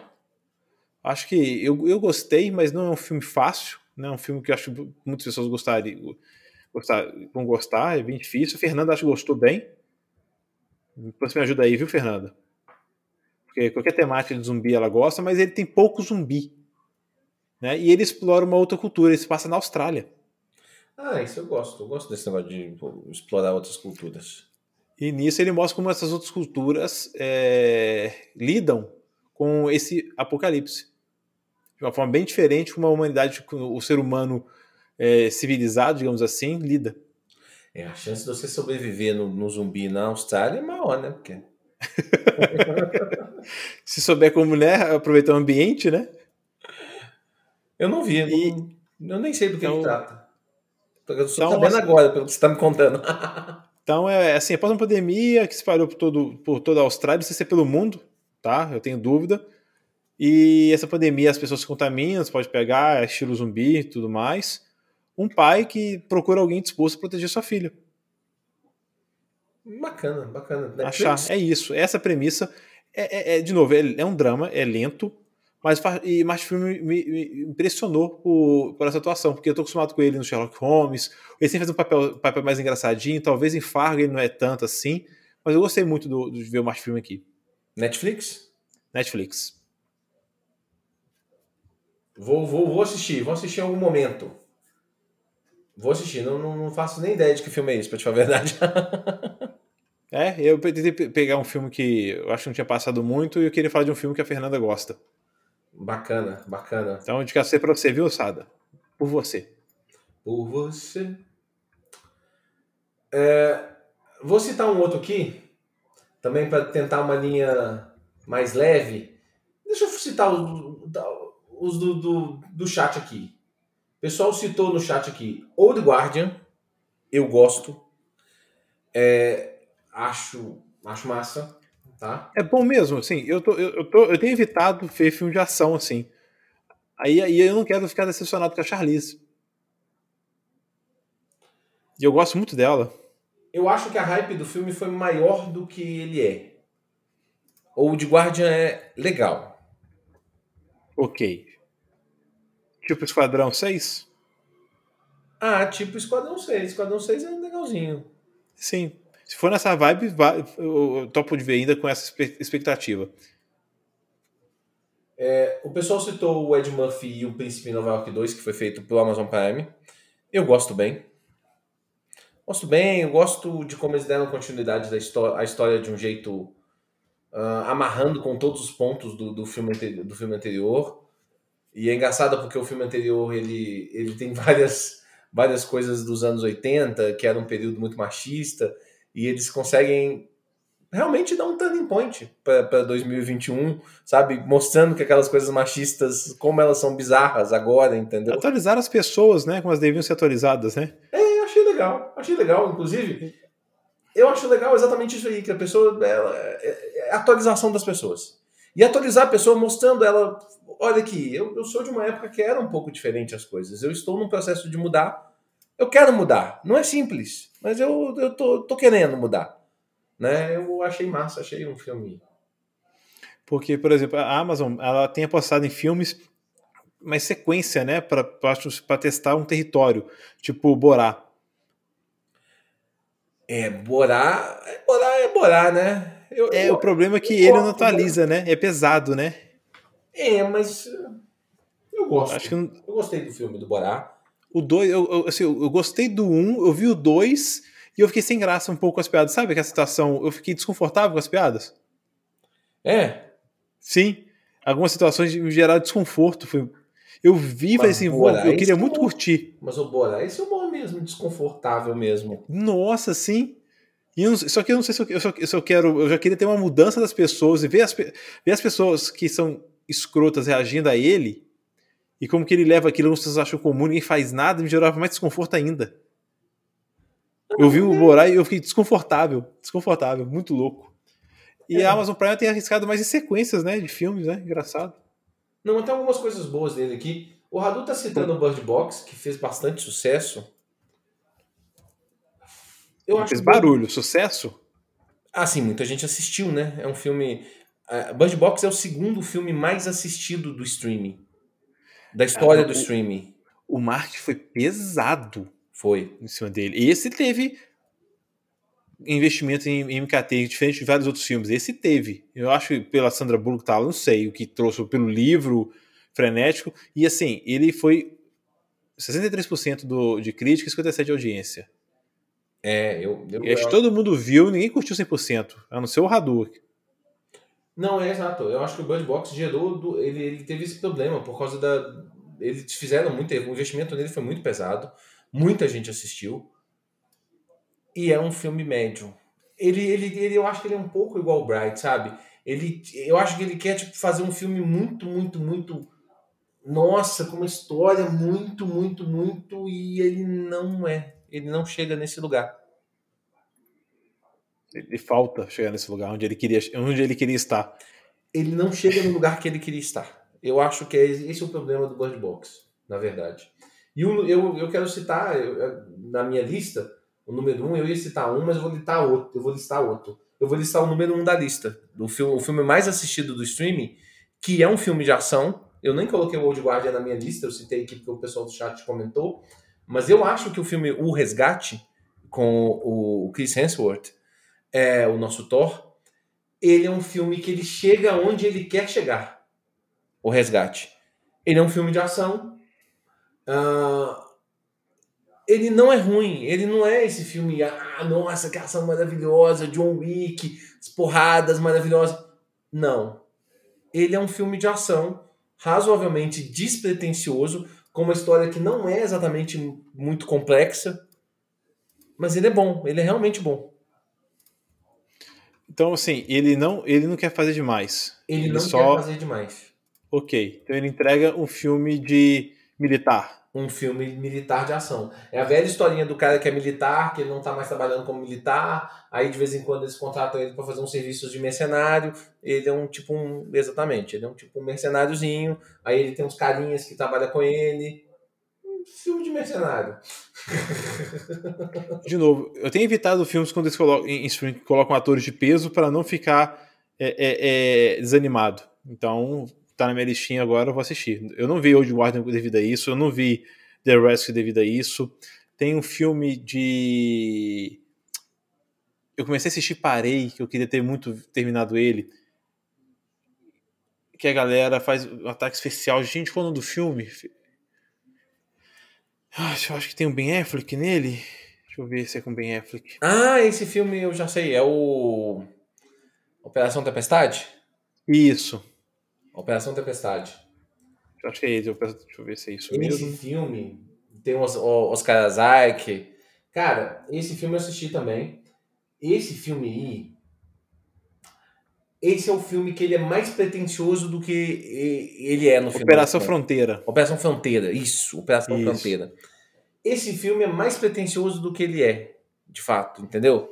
Acho que eu, eu gostei, mas não é um filme fácil. Não é um filme que eu acho que muitas pessoas gostariam, gostar, vão gostar, é bem difícil. A Fernanda acho que gostou bem. Depois me ajuda aí, viu, Fernanda? Porque qualquer temática de zumbi ela gosta, mas ele tem pouco zumbi. Né? E ele explora uma outra cultura, ele se passa na Austrália. Ah, isso eu gosto. Eu gosto desse negócio de explorar outras culturas. E nisso ele mostra como essas outras culturas é, lidam com esse apocalipse. De uma forma bem diferente como a humanidade, o ser humano é, civilizado, digamos assim, lida. É, a chance de você sobreviver no, no zumbi na Austrália é maior, né? Porque... Se souber como, né, aproveitar o ambiente, né? Eu não vi, E- eu nem sei do que Então- ele trata. Eu estou Então, sabendo assim- agora, pelo que você está me contando. Então, é assim, após uma pandemia que se espalhou por, todo, por toda a Austrália, não sei se é pelo mundo, tá? Eu tenho dúvida. E essa pandemia, as pessoas se contaminam, você pode pegar, é estilo zumbi e tudo mais. Um pai que procura alguém disposto a proteger sua filha. bacana, bacana. Achar. É isso. Essa premissa. É, é- é, de novo, é, é um drama, é lento, mas e Martin Freeman me, me impressionou por, por essa atuação, porque eu tô acostumado com ele no Sherlock Holmes. Ele sempre faz um papel, papel mais engraçadinho, talvez em Fargo ele não é tanto assim, mas eu gostei muito do, de ver o Martin Freeman aqui. Netflix? Netflix. Vou, vou, vou assistir, vou assistir em algum momento. Vou assistir, não, não, não faço nem ideia de que filme é esse, pra te falar a verdade. É, eu tentei pe- pegar um filme que eu acho que não tinha passado muito e eu queria falar de um filme que a Fernanda gosta. Bacana, bacana. Então, indicar você pra você, viu, Sada? Por você. Por você. É, vou citar um outro aqui, também para tentar uma linha mais leve. Deixa eu citar os, os do, do, do chat aqui. O pessoal citou no chat aqui Old Guardian, eu gosto. É, acho, acho massa, tá? É bom mesmo, assim, eu, tô, eu, eu, tô, eu tenho evitado ver filme de ação, assim. Aí, aí eu não quero ficar decepcionado com a Charlize. E eu gosto muito dela. Eu acho que a hype do filme foi maior do que ele é. Old Guardian é legal. Ok. Tipo Esquadrão 6? Ah, tipo Esquadrão 6. Esquadrão 6 é legalzinho. Sim. Se for nessa vibe, vai- eu, topo de ver ainda com essa expectativa. O pessoal citou o Ed Murphy e o Príncipe Nova York 2, que foi feito pelo Amazon Prime. Eu gosto bem. Gosto bem, eu gosto de como eles deram continuidade da história, a história de um jeito ah, amarrando com todos os pontos do, do, filme, ante- do filme anterior. E é engraçado porque o filme anterior ele, ele tem várias, várias coisas dos anos 80, que era um período muito machista, e eles conseguem realmente dar um turning point para 2021, sabe? Mostrando que aquelas coisas machistas, como elas são bizarras agora, entendeu? Atualizar as pessoas, né? Como elas deviam ser atualizadas, né? É, achei legal, achei legal, inclusive. Eu acho legal exatamente isso aí, que a pessoa. ela- é, é a atualização das pessoas. E atualizar a pessoa mostrando ela. Olha aqui, eu, eu sou de uma época que era um pouco diferente as coisas. Eu estou num processo de mudar. Eu quero mudar. Não é simples, mas eu, eu tô, tô querendo mudar. Né? Eu achei massa, achei um filme. Porque, por exemplo, a Amazon ela tem apostado em filmes mais sequência, né? Pra testar um território. Tipo Borá. É, Borá. Borá é Borá, né? Eu, é, eu, o problema é que ele não atualiza, né? É pesado, né? É, mas. Eu gosto. Acho que eu gostei do filme do Borá. O 2, eu, eu, assim, eu, gostei do 1, um, eu vi o 2 e eu fiquei sem graça um pouco com as piadas. Sabe aquela situação? Eu fiquei desconfortável com as piadas. É? Sim. Algumas situações me geraram desconforto. Foi... Eu vi e falei assim, eu queria muito é curtir. Mas o Borá, esse é o bom mesmo, desconfortável mesmo. Nossa, sim. Não, só que eu não sei se eu, eu, se eu, quero. Eu já queria ter uma mudança das pessoas e ver as, ver as pessoas que são escrotas reagindo a ele e como que ele leva aquilo, as pessoas acham comum, ninguém faz nada, me gerava mais desconforto ainda. Eu vi o Morai e eu fiquei desconfortável, desconfortável, muito louco. E é. a Amazon Prime tem arriscado mais em sequências, né, de filmes, né, engraçado. Não, mas tem algumas coisas boas dele aqui. O Radu tá citando o Bird Box, que fez bastante sucesso. Eu Ele fez barulho, sucesso? Ah, sim, muita gente assistiu, né? É um filme. Uh, Bird Box é o segundo filme mais assistido do streaming. Da história do o, streaming. O marketing foi pesado. Foi. Em cima dele. E esse teve investimento em, MKT, diferente de vários outros filmes. Esse teve. Eu acho que pela Sandra Bullock tal, não sei o que trouxe pelo livro frenético. E assim, ele foi 63% do, de crítica e 57% de audiência. É, eu. eu, eu acho que todo mundo viu, ninguém curtiu 100%, a não ser o Hadouken. Não, é exato. Eu acho que o Bird Box gerou. Do, ele, ele teve esse problema por causa da. Eles fizeram muito. O investimento nele foi muito pesado. Muita gente assistiu. E é um filme médio. Ele, ele, ele, eu acho que ele é um pouco igual o Bright, sabe? Ele, eu acho que ele quer tipo, fazer um filme muito, muito, muito. Nossa, com uma história muito, muito, muito. E ele não é. Ele não chega nesse lugar. Ele falta chegar nesse lugar onde ele queria, onde ele queria estar. Ele não chega no lugar que ele queria estar. Eu acho que é esse é o problema do Bird Box, na verdade. E eu, eu, eu quero citar, eu, na minha lista, o número um, eu ia citar um, mas eu vou listar outro. Eu vou listar outro. Eu vou listar o número um da lista. Do filme, o filme mais assistido do streaming, que é um filme de ação. Eu nem coloquei o Old Guardian na minha lista, eu citei aqui porque o pessoal do chat comentou. Mas eu acho que o filme O Resgate, com o Chris Hemsworth, é o nosso Thor, ele é um filme que ele chega onde ele quer chegar. O Resgate. Ele é um filme de ação. Uh, ele não é ruim. Ele não é esse filme, ah, nossa, que ação maravilhosa, John Wick, as porradas maravilhosas. Não. Ele é um filme de ação razoavelmente despretensioso, com uma história que não é exatamente muito complexa, mas ele é bom, ele é realmente bom. Então, assim, ele não, ele não quer fazer demais. Ele, ele não só... quer fazer demais. Ok. Então ele entrega um filme de militar. Um filme militar de ação. É a velha historinha do cara que é militar, que ele não tá mais trabalhando como militar, aí de vez em quando eles contratam ele para fazer uns serviços de mercenário. Ele é um tipo um. Exatamente, ele é um tipo um mercenáriozinho. Aí ele tem uns carinhas que trabalham com ele. Filme de mercenário. De novo, eu tenho evitado filmes quando eles colocam, em colocam atores de peso para não ficar é, é, é, desanimado. Então, tá na minha listinha agora, eu vou assistir. Eu não vi Old Warden devido a isso, eu não vi The Rescue devido a isso. Tem um filme de. Eu comecei a assistir, parei, que eu queria ter muito terminado ele. Que a galera faz um ataque especial. Gente, qual o nome do filme? Ah, eu acho que tem um Ben Affleck nele. Deixa eu ver se é com Ben Affleck. Ah, esse filme eu já sei. É o. Operação Tempestade? Isso. Operação Tempestade. Eu acho que é esse. Deixa eu ver se é isso esse mesmo. Esse filme tem o Oscar Isaac. Cara, esse filme eu assisti também. Esse filme aí. Esse é o filme que ele é mais pretencioso do que ele é no filme. Operação Fronteira. Operação Fronteira, isso, Operação isso. Fronteira. Esse filme é mais pretencioso do que ele é, de fato, entendeu?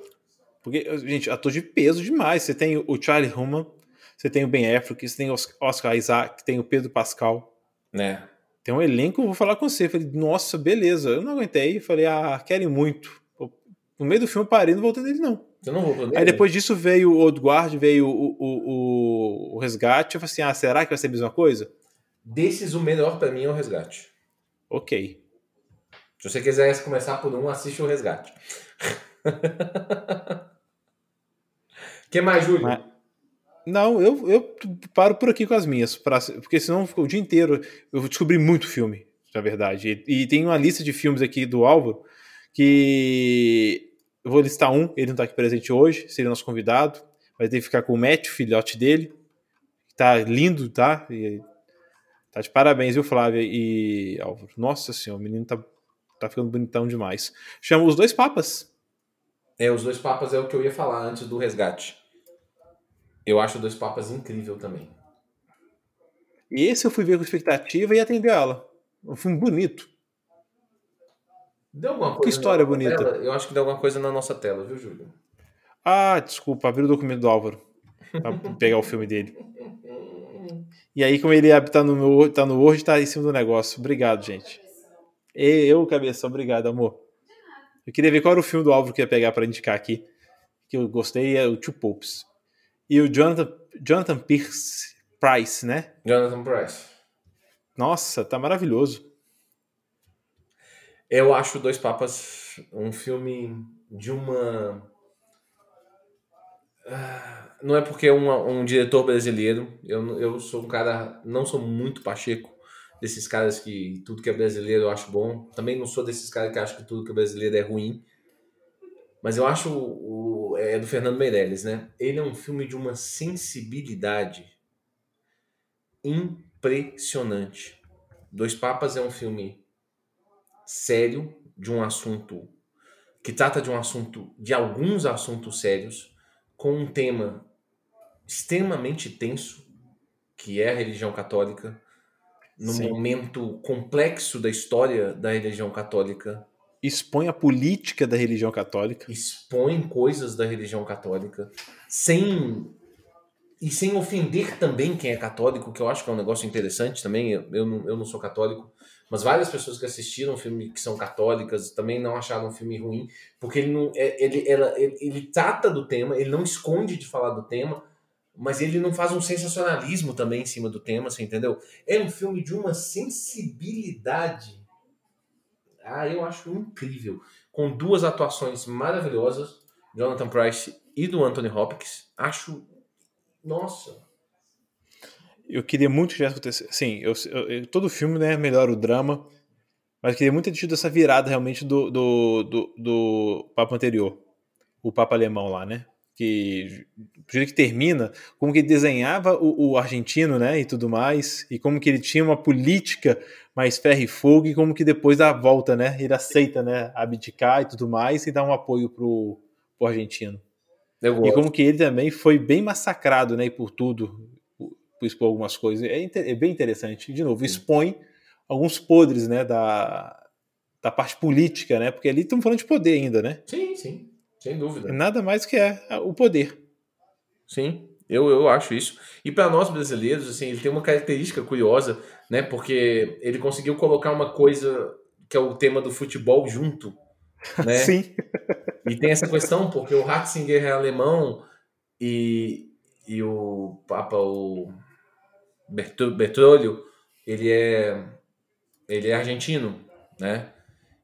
Porque, gente, ator de peso demais. Você tem o Charlie Hunnam, você tem o Ben Affleck, você tem o Oscar Isaac, tem o Pedro Pascal. Né? Tem um elenco, vou falar com você. falei, nossa, beleza. Eu não aguentei. falei, ah, querem muito. No meio do filme eu parei, não voltei nele, não. Eu não vou Aí depois disso veio o Old Guard, veio o, o, o, o Resgate. Eu falei assim: ah, será que vai ser a mesma coisa? Desses, o melhor pra mim é o Resgate. Ok. Se você quiser começar por um, assiste o Resgate. que mais, Júlio? Mas- Não, eu, eu paro por aqui com as minhas, pra- porque senão o dia inteiro. Eu descobri muito filme, na verdade. E, e tem uma lista de filmes aqui do Álvaro que eu vou listar um, ele não tá aqui presente hoje, seria nosso convidado, vai ter que ficar com o Matt, o filhote dele. Tá lindo, tá? E- tá de parabéns, viu, Flávia e Álvaro? Nossa senhora, o menino tá, tá ficando bonitão demais. Chama os dois papas. É, os dois papas é o que eu ia falar antes do resgate. Eu acho Dois Papas incrível também. E esse eu fui ver com expectativa e atendeu ela. Um filme bonito. Deu alguma coisa história na nossa bonita. tela? Eu acho que deu alguma coisa na nossa tela, viu, Júlio? Ah, desculpa, abri o documento do Álvaro pra pegar o filme dele. E aí, como ele tá no, meu, tá no Word, tá em cima do negócio. Obrigado, gente. E eu, cabeça, obrigado, amor. Eu queria ver qual era o filme do Álvaro que ia pegar pra indicar aqui. Que eu gostei, é o Two Popes. E o Jonathan, Jonathan Pierce Price, né? Jonathan Price. Nossa, tá maravilhoso. Eu acho Dois Papas um filme de uma. Ah, Não é porque é uma- um diretor brasileiro. Eu, eu sou um cara. Não sou muito pacheco desses caras que tudo que é brasileiro eu acho bom. Também não sou desses caras que acham que tudo que é brasileiro é ruim. Mas eu acho. O, é do Fernando Meirelles, né? Ele é um filme de uma sensibilidade impressionante. Dois Papas é um filme sério de um assunto que trata de um assunto de alguns assuntos sérios com um tema extremamente tenso que é a religião católica num Sim. momento complexo da história da religião católica Expõe a política da religião católica. expõe coisas da religião católica sem e sem ofender também quem é católico, que eu acho que é um negócio interessante também. Eu, eu, não, eu não sou católico, mas várias pessoas que assistiram o filme que são católicas também não acharam o filme ruim, porque ele não é- ele, ela, ele, ele trata do tema, ele não esconde de falar do tema, mas ele não faz um sensacionalismo também em cima do tema, você entendeu? É um filme de uma sensibilidade. Ah, eu acho incrível com duas atuações maravilhosas, Jonathan Price e do Anthony Hopkins. Acho. Nossa. Eu queria muito que tivesse acontecido. Sim, eu, eu- todo filme né, melhora o drama, mas eu queria muito ter tido essa virada realmente do, do, do, do Papa anterior, o Papa alemão lá, né? Que do jeito que termina, como que ele desenhava o, o argentino, né? E tudo mais, e como que ele tinha uma política mais ferro e fogo, e como que depois da volta, né? Ele aceita, né? Abdicar e tudo mais, e dá um apoio pro, pro argentino. E como que ele também foi bem massacrado, né, e por tudo, expor algumas coisas. É, é bem interessante. De novo, expõe alguns podres, né, da, da parte política, né, porque ali estamos falando de poder ainda, né. Sim, sim. Sem dúvida. Nada mais que é o poder. Sim, eu, eu acho isso. E para nós brasileiros, assim, ele tem uma característica curiosa, né? Porque ele conseguiu colocar uma coisa que é o tema do futebol junto, né? Sim. E tem essa questão, porque o Ratzinger é alemão e, e o Papa, o Bertolho, ele é, ele é argentino, né?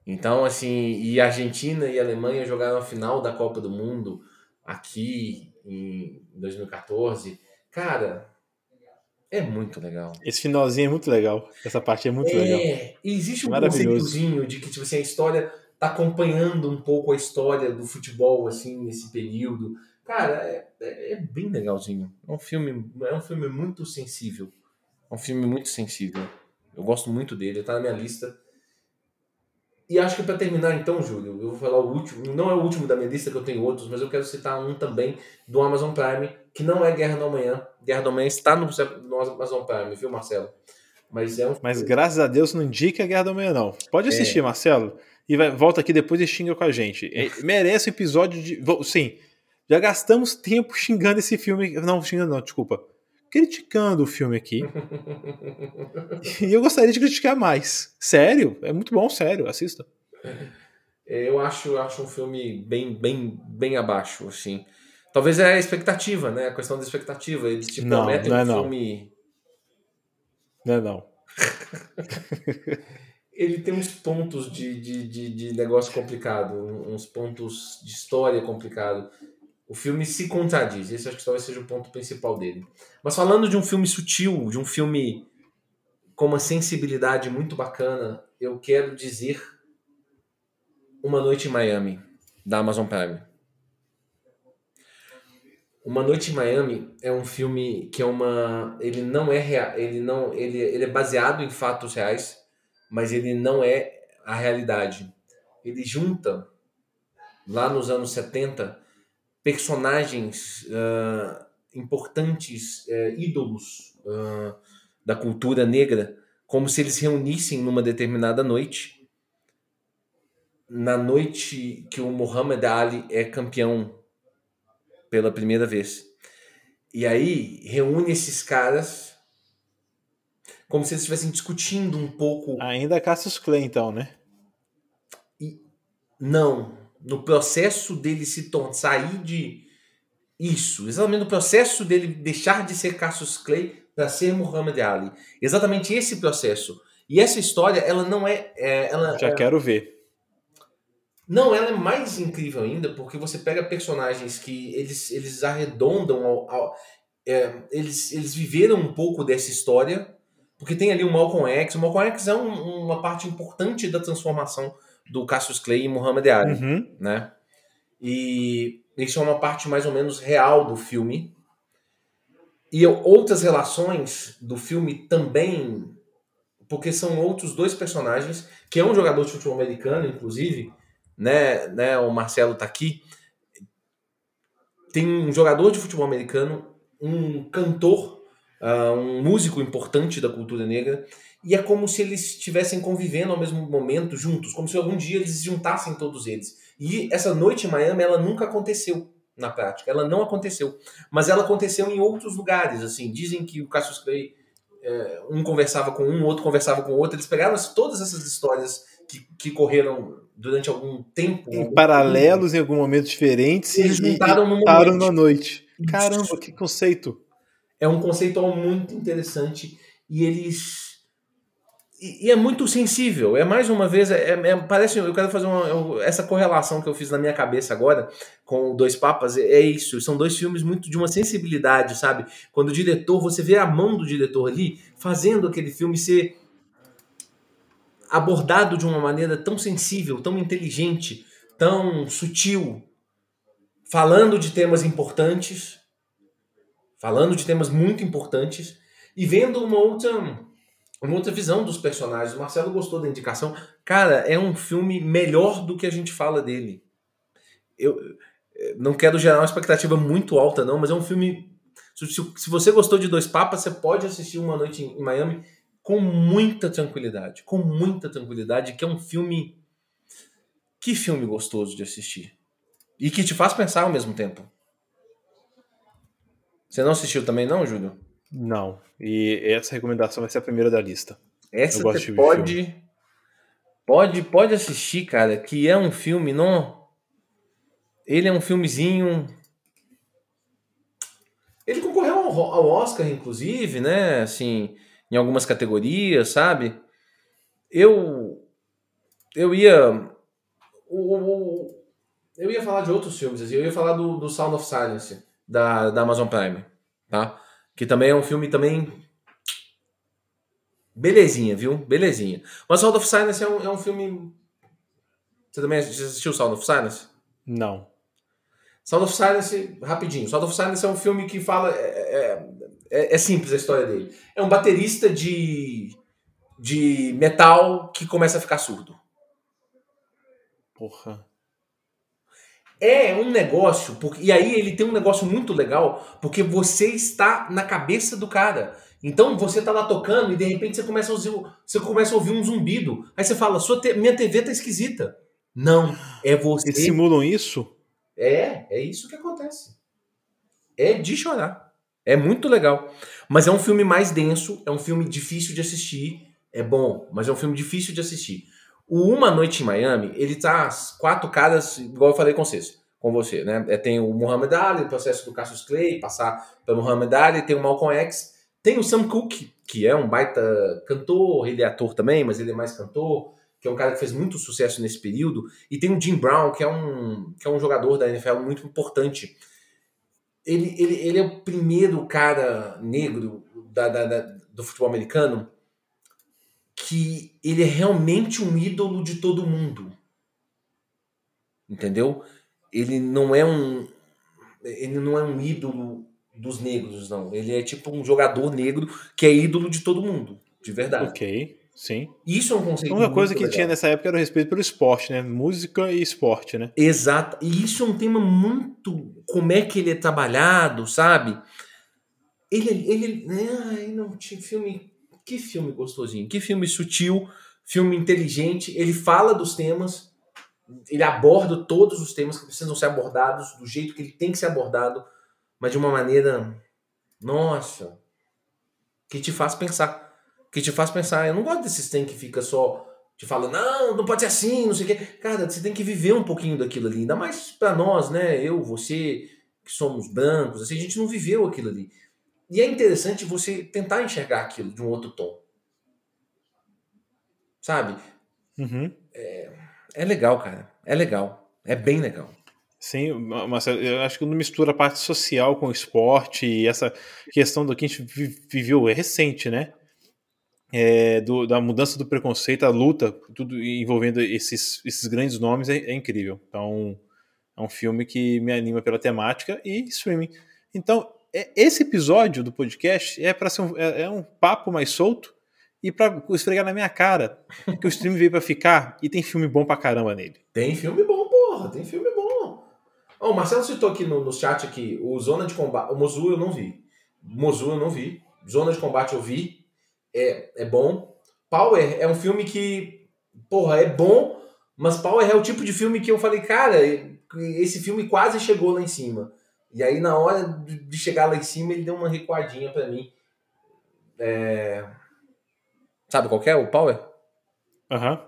Então, assim, e a Argentina e a Alemanha jogaram a final da Copa do Mundo aqui em 2014. Cara, é muito legal. Esse finalzinho é muito legal. Essa parte é muito legal. É, e existe um conceitozinho de que tipo assim, a história tá acompanhando um pouco a história do futebol assim nesse período. Cara, é, é, é bem legalzinho. É um filme, é um filme muito sensível. É um filme muito sensível. Eu gosto muito dele, tá na minha lista. E acho que pra terminar então, Júlio, eu vou falar o último, não é o último da minha lista que eu tenho outros, mas eu quero citar um também do Amazon Prime, que não é Guerra do Amanhã. Guerra do Amanhã está no, no Amazon Prime, viu, Marcelo? Mas é um Mas graças a Deus não indica a Guerra da Manhã, não. É. Pode assistir, Marcelo. E vai- volta aqui depois e xinga com a gente. É, merece um episódio de. Sim, já gastamos tempo xingando esse filme. Não, xingando não, desculpa. Criticando o filme aqui. e eu gostaria de criticar mais. Sério? É muito bom, sério. Assista. É, Eu acho, acho um filme bem, bem, bem abaixo, assim. Talvez é a expectativa, né? A questão da expectativa. Eles te Não, prometem não é um não. filme. Não é não. ele tem uns pontos de, de, de, de, negócio complicado, uns pontos de história complicado. O filme se contradiz, esse acho que talvez seja o ponto principal dele. Mas falando de um filme sutil, de um filme com uma sensibilidade muito bacana, eu quero dizer Uma Noite em Miami, da Amazon Prime. Uma Noite em Miami é um filme que é uma. Ele não é real. Ele não. Ele, ele é baseado em fatos reais, mas ele não é a realidade. Ele junta, lá nos anos 70, personagens uh, importantes, uh, ídolos uh, da cultura negra, como se eles reunissem numa determinada noite. Na noite que o Muhammad Ali é campeão pela primeira vez. E aí reúne esses caras como se eles estivessem discutindo um pouco. Ainda Cassius Clay, então, né? E, não. No processo dele se tornar, sair de isso, exatamente no processo dele deixar de ser Cassius Clay para ser Muhammad Ali. Exatamente esse processo. E essa história, ela não é. é ela, Já é, quero ver. Não, ela é mais incrível ainda porque você pega personagens que eles, eles arredondam ao, ao é, eles, eles viveram um pouco dessa história, porque tem ali o Malcolm X. O Malcolm X é um, uma parte importante da transformação do Cassius Clay em Muhammad Ali, uhum. né? E isso é uma parte mais ou menos real do filme. E outras relações do filme também, porque são outros dois personagens, que é um jogador de futebol americano, inclusive, né, né, o Marcelo tá aqui. Tem um jogador de futebol americano, um cantor, uh, um músico importante da cultura negra, e é como se eles estivessem convivendo ao mesmo momento juntos, como se algum dia eles se juntassem todos eles. E essa noite em Miami, ela nunca aconteceu na prática, ela não aconteceu, mas ela aconteceu em outros lugares, assim, dizem que o Cassius Clay é, um conversava com um, outro conversava com o outro, eles pegaram todas essas histórias que, que correram durante algum tempo. Em algum paralelos, tempo, em algum momento diferentes, e eles juntaram numa noite. na noite. Caramba, que conceito! É um conceito muito interessante e eles. E, e é muito sensível. É mais uma vez, é, é, parece. Eu quero fazer uma, essa correlação que eu fiz na minha cabeça agora com Dois Papas. É, é isso. São dois filmes muito de uma sensibilidade, sabe? Quando o diretor, você vê a mão do diretor ali fazendo aquele filme ser abordado de uma maneira tão sensível, tão inteligente, tão sutil, falando de temas importantes, falando de temas muito importantes e vendo uma outra uma outra visão dos personagens. O Marcelo gostou da indicação. Cara, é um filme melhor do que a gente fala dele. Eu não quero gerar uma expectativa muito alta, não, mas é um filme. Se você gostou de Dois Papas, você pode assistir Uma Noite em Miami com muita tranquilidade, com muita tranquilidade, que é um filme. Que filme gostoso de assistir. E que te faz pensar ao mesmo tempo. Você não assistiu também, não, Júlio? Não. E essa recomendação vai ser a primeira da lista. Essa você pode. Pode, pode assistir, cara, que é um filme, não. Ele é um filmezinho. Ele concorreu ao Oscar, inclusive, né? Assim, em algumas categorias, sabe? Eu eu ia eu ia falar de outros filmes, assim, eu ia falar do, do Sound of Silence da, da Amazon Prime, tá? Que também é um filme também belezinha, viu? Belezinha. Mas Sound of Silence é um, é um filme você também assistiu Sound of Silence? Não. Sound of Silence, rapidinho. Sound of Silence é um filme que fala. É, é, é, é, simples a história dele. É um baterista de, de metal que começa a ficar surdo. Porra. É um negócio, porque, e aí ele tem um negócio muito legal, porque você está na cabeça do cara. Então você tá lá tocando e de repente você começa a ouvir, você começa a ouvir um zumbido. Aí você fala, Sua te, minha TV tá esquisita. Não, é você. Eles simulam isso? É, é isso que acontece. É de chorar. É muito legal. Mas é um filme mais denso, é um filme difícil de assistir. É bom, mas é um filme difícil de assistir. O Uma Noite em Miami, ele tá quatro caras, igual eu falei com vocês, com você, né? É, tem o Muhammad Ali, o processo do Cassius Clay, passar pelo Muhammad Ali, tem o Malcolm X, Tem o Sam Cooke, que é um baita cantor, ele é ator também, mas ele é mais cantor, que é um cara que fez muito sucesso nesse período. E tem o Jim Brown, que é um, que é um jogador da NFL muito importante. Ele, ele, ele é o primeiro cara negro da, da, da, do futebol americano que ele é realmente um ídolo de todo mundo. Entendeu? Ele não é um ele não é um ídolo dos negros, não. Ele é tipo um jogador negro que é ídolo de todo mundo, de verdade. Ok, sim. Isso é um conceito. A única coisa que legal. tinha nessa época era o respeito pelo esporte, né? Música e esporte, né? Exato. E isso é um tema muito. Como é que ele é trabalhado, sabe? Ele. ele ai, não, tinha filme. Que filme gostosinho. Que filme sutil, filme inteligente. Ele fala dos temas, ele aborda todos os temas que precisam ser abordados do jeito que ele tem que ser abordado, mas de uma maneira. Nossa. Que te faz pensar. Que te faz pensar. Eu não gosto desses tem que fica só te fala, não, não pode ser assim, não sei o quê. Cara, você tem que viver um pouquinho daquilo ali. Ainda mais pra nós, né? Eu, você, que somos brancos, assim, a gente não viveu aquilo ali. E é interessante você tentar enxergar aquilo de um outro tom. Sabe? Uhum. É, é legal, cara. É legal. É bem legal. Sim, mas eu acho que não mistura a parte social com o esporte e essa questão do que a gente vi- viveu é recente, né? É, do- da mudança do preconceito, a luta, tudo envolvendo esses, esses grandes nomes é, é incrível. Então, é um filme que me anima pela temática e streaming. Então, esse episódio do podcast é para ser um, é, é um papo mais solto e para esfregar na minha cara que o streaming veio para ficar e tem filme bom pra caramba nele. Tem filme bom, porra. Tem filme bom. Ó, o Marcelo citou aqui no, no chat aqui o Zona de Combate. O Mozu eu não vi. Mozu eu não vi. Zona de Combate eu vi. É, é bom. Power é um filme que, porra, é bom, mas Power é o tipo de filme que eu falei, cara, esse filme quase chegou lá em cima. E aí, na hora de chegar lá em cima, ele deu uma recuadinha pra mim. É... Sabe qual que é o Power? Aham.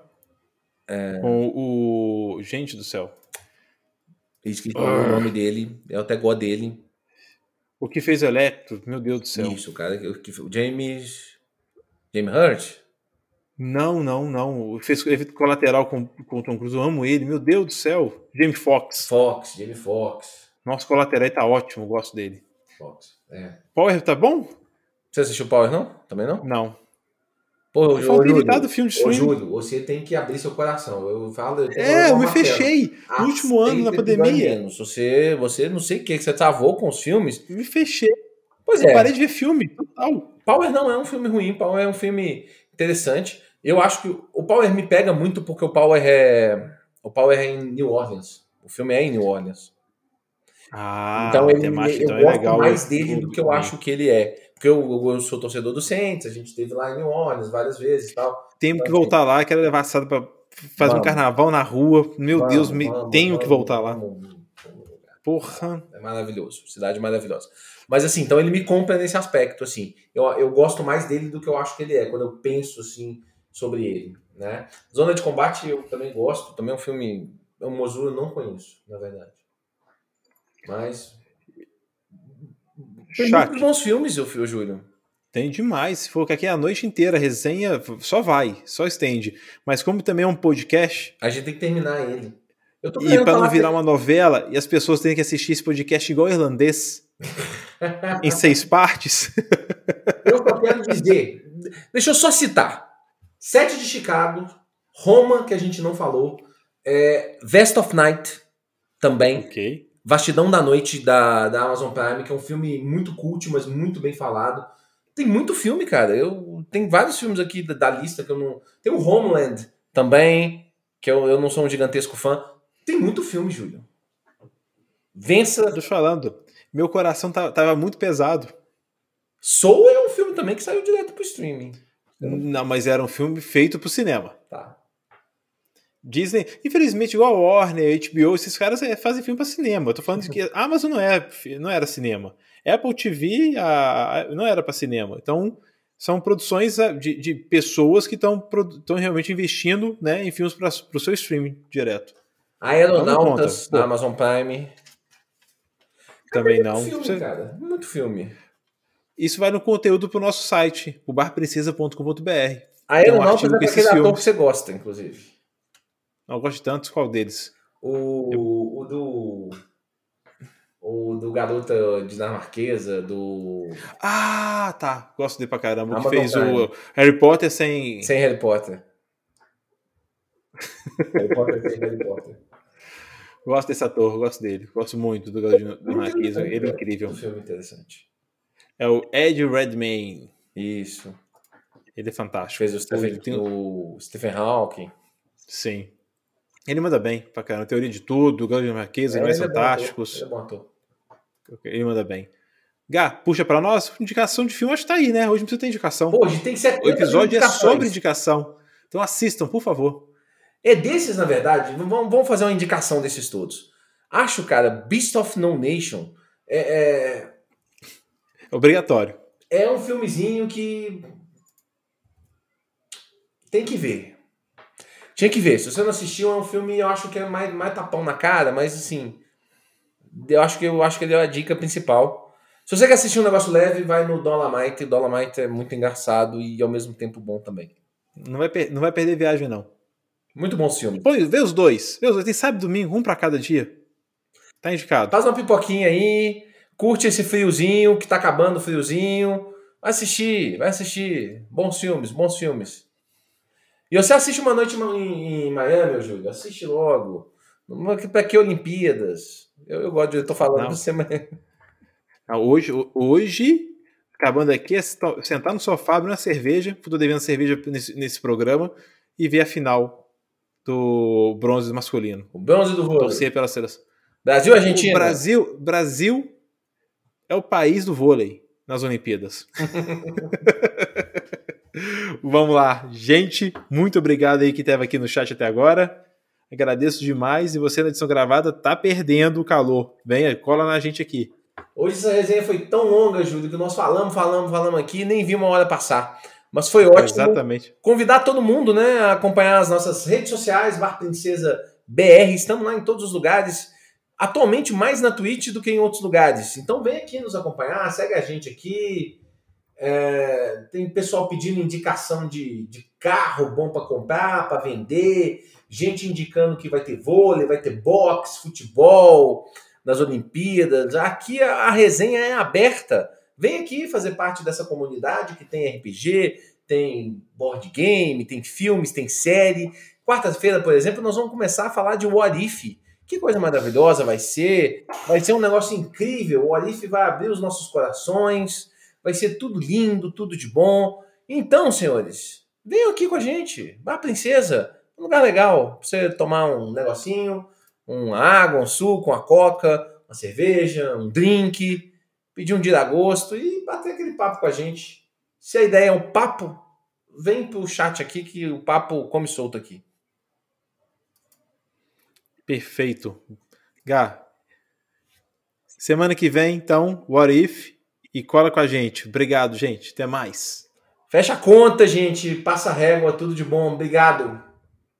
Com o. Gente do céu. Esqueci o nome dele. Eu até gosto dele. O que fez o Electro? Meu Deus do céu. Isso, cara. O James. James Hurt? Não, não, não. Fez efeito colateral com, com o Tom Cruise. Eu amo ele. Meu Deus do céu. Jamie Foxx. Fox, Jamie Fox. Nosso colateral tá ótimo. Gosto dele. Fox. É. Power tá bom? Você assistiu Power, não? Também não? Não. Pô, Eu falo limitado filme de streaming. Júlio, você tem que abrir seu coração. Eu falo. eu É, eu me fechei. No último ano, na Aceita pandemia. menos. Você, você não sei o que, que você travou com os filmes. Me fechei. Pois Eu é. parei de ver filme. Total. Power não é um filme ruim, Power é um filme interessante. Eu acho que o Power me pega muito porque o Power é. O Power é em New Orleans. O filme é em New Orleans. Ah, então a ele, temática eu então é gosto mais dele do que eu bem. acho que ele é. Porque eu, eu sou torcedor do Saints, a gente esteve lá em Orleans várias vezes e tal. Tenho que voltar lá, quero levar assado pra fazer um Vamos. carnaval na rua. Meu Vamos, Deus, me- vamos, tenho que voltar lá. Porra. É maravilhoso, cidade maravilhosa. Mas assim, então ele me compra nesse aspecto, assim. Eu, eu gosto mais dele do que eu acho que ele é, quando eu penso, assim, sobre ele, né? Zona de Combate eu também gosto, também é um filme... O Mozu eu não conheço, na verdade. Mas... Tem muitos bons filmes, eu, eu Júlio. Tem demais. Se for que aqui é a noite inteira, a resenha só vai, só estende. Mas como também é um podcast, A gente tem que terminar ele. E para não virar uma novela e as pessoas terem que assistir esse podcast igual irlandês, em seis partes, Eu só quero dizer. Deixa eu só citar: Sete de Chicago, Roma, que a gente não falou, é, Vest of Night, também, ok. Vastidão da Noite da, da Amazon Prime, que é um filme muito cult, mas muito bem falado. Tem muito filme, cara. Eu tem vários filmes aqui da, da lista que eu não. Tem o Homeland também, que eu, eu não sou um gigantesco fã. Tem muito filme, Júlio. Vença. Tô te falando, meu coração tá- tava muito pesado. Soul é um filme também que saiu direto pro streaming. Não, mas era um filme feito pro cinema. Tá. Disney, infelizmente, igual a Warner, HBO, esses caras é, fazem filme pra cinema. Eu tô falando de que a Amazon não, é, não era cinema. Apple TV a- a- não era pra cinema. Então, são produções ah, de, de pessoas que estão realmente investindo né, em filmes para o seu streaming direto. Aeronautas da. Amazon Prime. Também Muito não. filme, Você- cara. Muito filme. Isso vai no conteúdo pro nosso site, o barprincesa.com.br. Aeronautas um é aquele ator que você gosta, inclusive. Não gosto de tantos, qual deles? O, o do. O do Garota Dinamarquesa, do. Ah, tá. Gosto dele pra caramba. Amazon que fez Prime. o Harry Potter sem. Sem Harry Potter. Harry Potter sem Harry Potter. Gosto desse ator, gosto dele. Gosto muito do Garoto Dinamarquesa. Ele é incrível. Um filme interessante. É o Ed Redmayne. Isso. Ele é fantástico. Fez o Stephen, o Stephen Hawking. Sim. Ele manda bem pra caramba. Teoria de tudo, Garoto Dinamarquesa, É, Animais é ator, Fantásticos. Ele é. Ele manda bem. Gá, puxa pra nós. Indicação de filme, acho que tá aí, né? Hoje não precisa ter indicação. Pô, hoje tem 70 o episódio é sobre indicação. Então assistam, por favor. É desses, na verdade. Vamos, vamos fazer uma indicação desses todos. Acho, cara, Beast of No Nation é, é, Obrigatório. é um filmezinho que tem que ver. Tinha que ver. Se você não assistiu, é um filme, eu acho que é mais, mais tapão na cara, mas assim. Eu acho que eu acho que ele é a dica principal. Se você quer assistir um negócio leve, vai no Dolomite. Dolomite é muito engraçado e ao mesmo tempo bom também. Não vai, não vai perder viagem, não. Muito bom filme. Pô, vê os dois. Vê os dois. Tem sábado e domingo, um pra cada dia. Tá indicado. Faz uma pipoquinha aí, curte esse friozinho, que tá acabando o friozinho. Vai assistir, vai assistir. Bons filmes, bons filmes. E você assiste uma noite em, em Miami, ô Júlio? Assiste logo. Pra que Olimpíadas? Eu, eu gosto de. Eu tô falando pra você, mas. Ah, Hoje, hoje, acabando aqui, é senta- sentar no sofá, abrir uma cerveja, tô devendo cerveja nesse, nesse programa, e ver a final do bronze masculino. O bronze do vôlei. Torcer pela seleção. Brasil e Argentina. O Brasil, Brasil é o país do vôlei nas Olimpíadas. Vamos lá, gente. Muito obrigado aí que esteve aqui no chat até agora. Agradeço demais. E você na edição gravada tá perdendo o calor. Venha, cola na gente aqui. Hoje essa resenha foi tão longa, Júlio, que nós falamos, falamos, falamos aqui e nem vi uma hora passar. Mas foi ótimo. Exatamente. convidar todo mundo né, a acompanhar as nossas redes sociais, Bar Princesa BR. Estamos lá em todos os lugares. Atualmente mais na Twitch do que em outros lugares. Então vem aqui nos acompanhar, segue a gente aqui. É, tem pessoal pedindo indicação de, de carro bom para comprar, para vender. Gente indicando que vai ter vôlei, vai ter boxe, futebol nas Olimpíadas. Aqui a, a resenha é aberta. Vem aqui fazer parte dessa comunidade que tem RPG, tem board game, tem filmes, tem série. Quarta-feira, por exemplo, nós vamos começar a falar de What If. Que coisa maravilhosa vai ser. Vai ser um negócio incrível. O What If vai abrir os nossos corações. Vai ser tudo lindo, tudo de bom. Então, senhores, venham aqui com a gente. Bar Princesa, um lugar legal. Pra você tomar um negocinho, uma água, um suco, uma coca, uma cerveja, um drink, pedir um dia a gosto e bater aquele papo com a gente. Se a ideia é um papo, vem pro chat aqui que o papo come solto aqui. Perfeito. Gá. Semana que vem, então, What If? E cola com a gente. Obrigado, gente. Até mais. Fecha a conta, gente. Passa a régua, tudo de bom. Obrigado.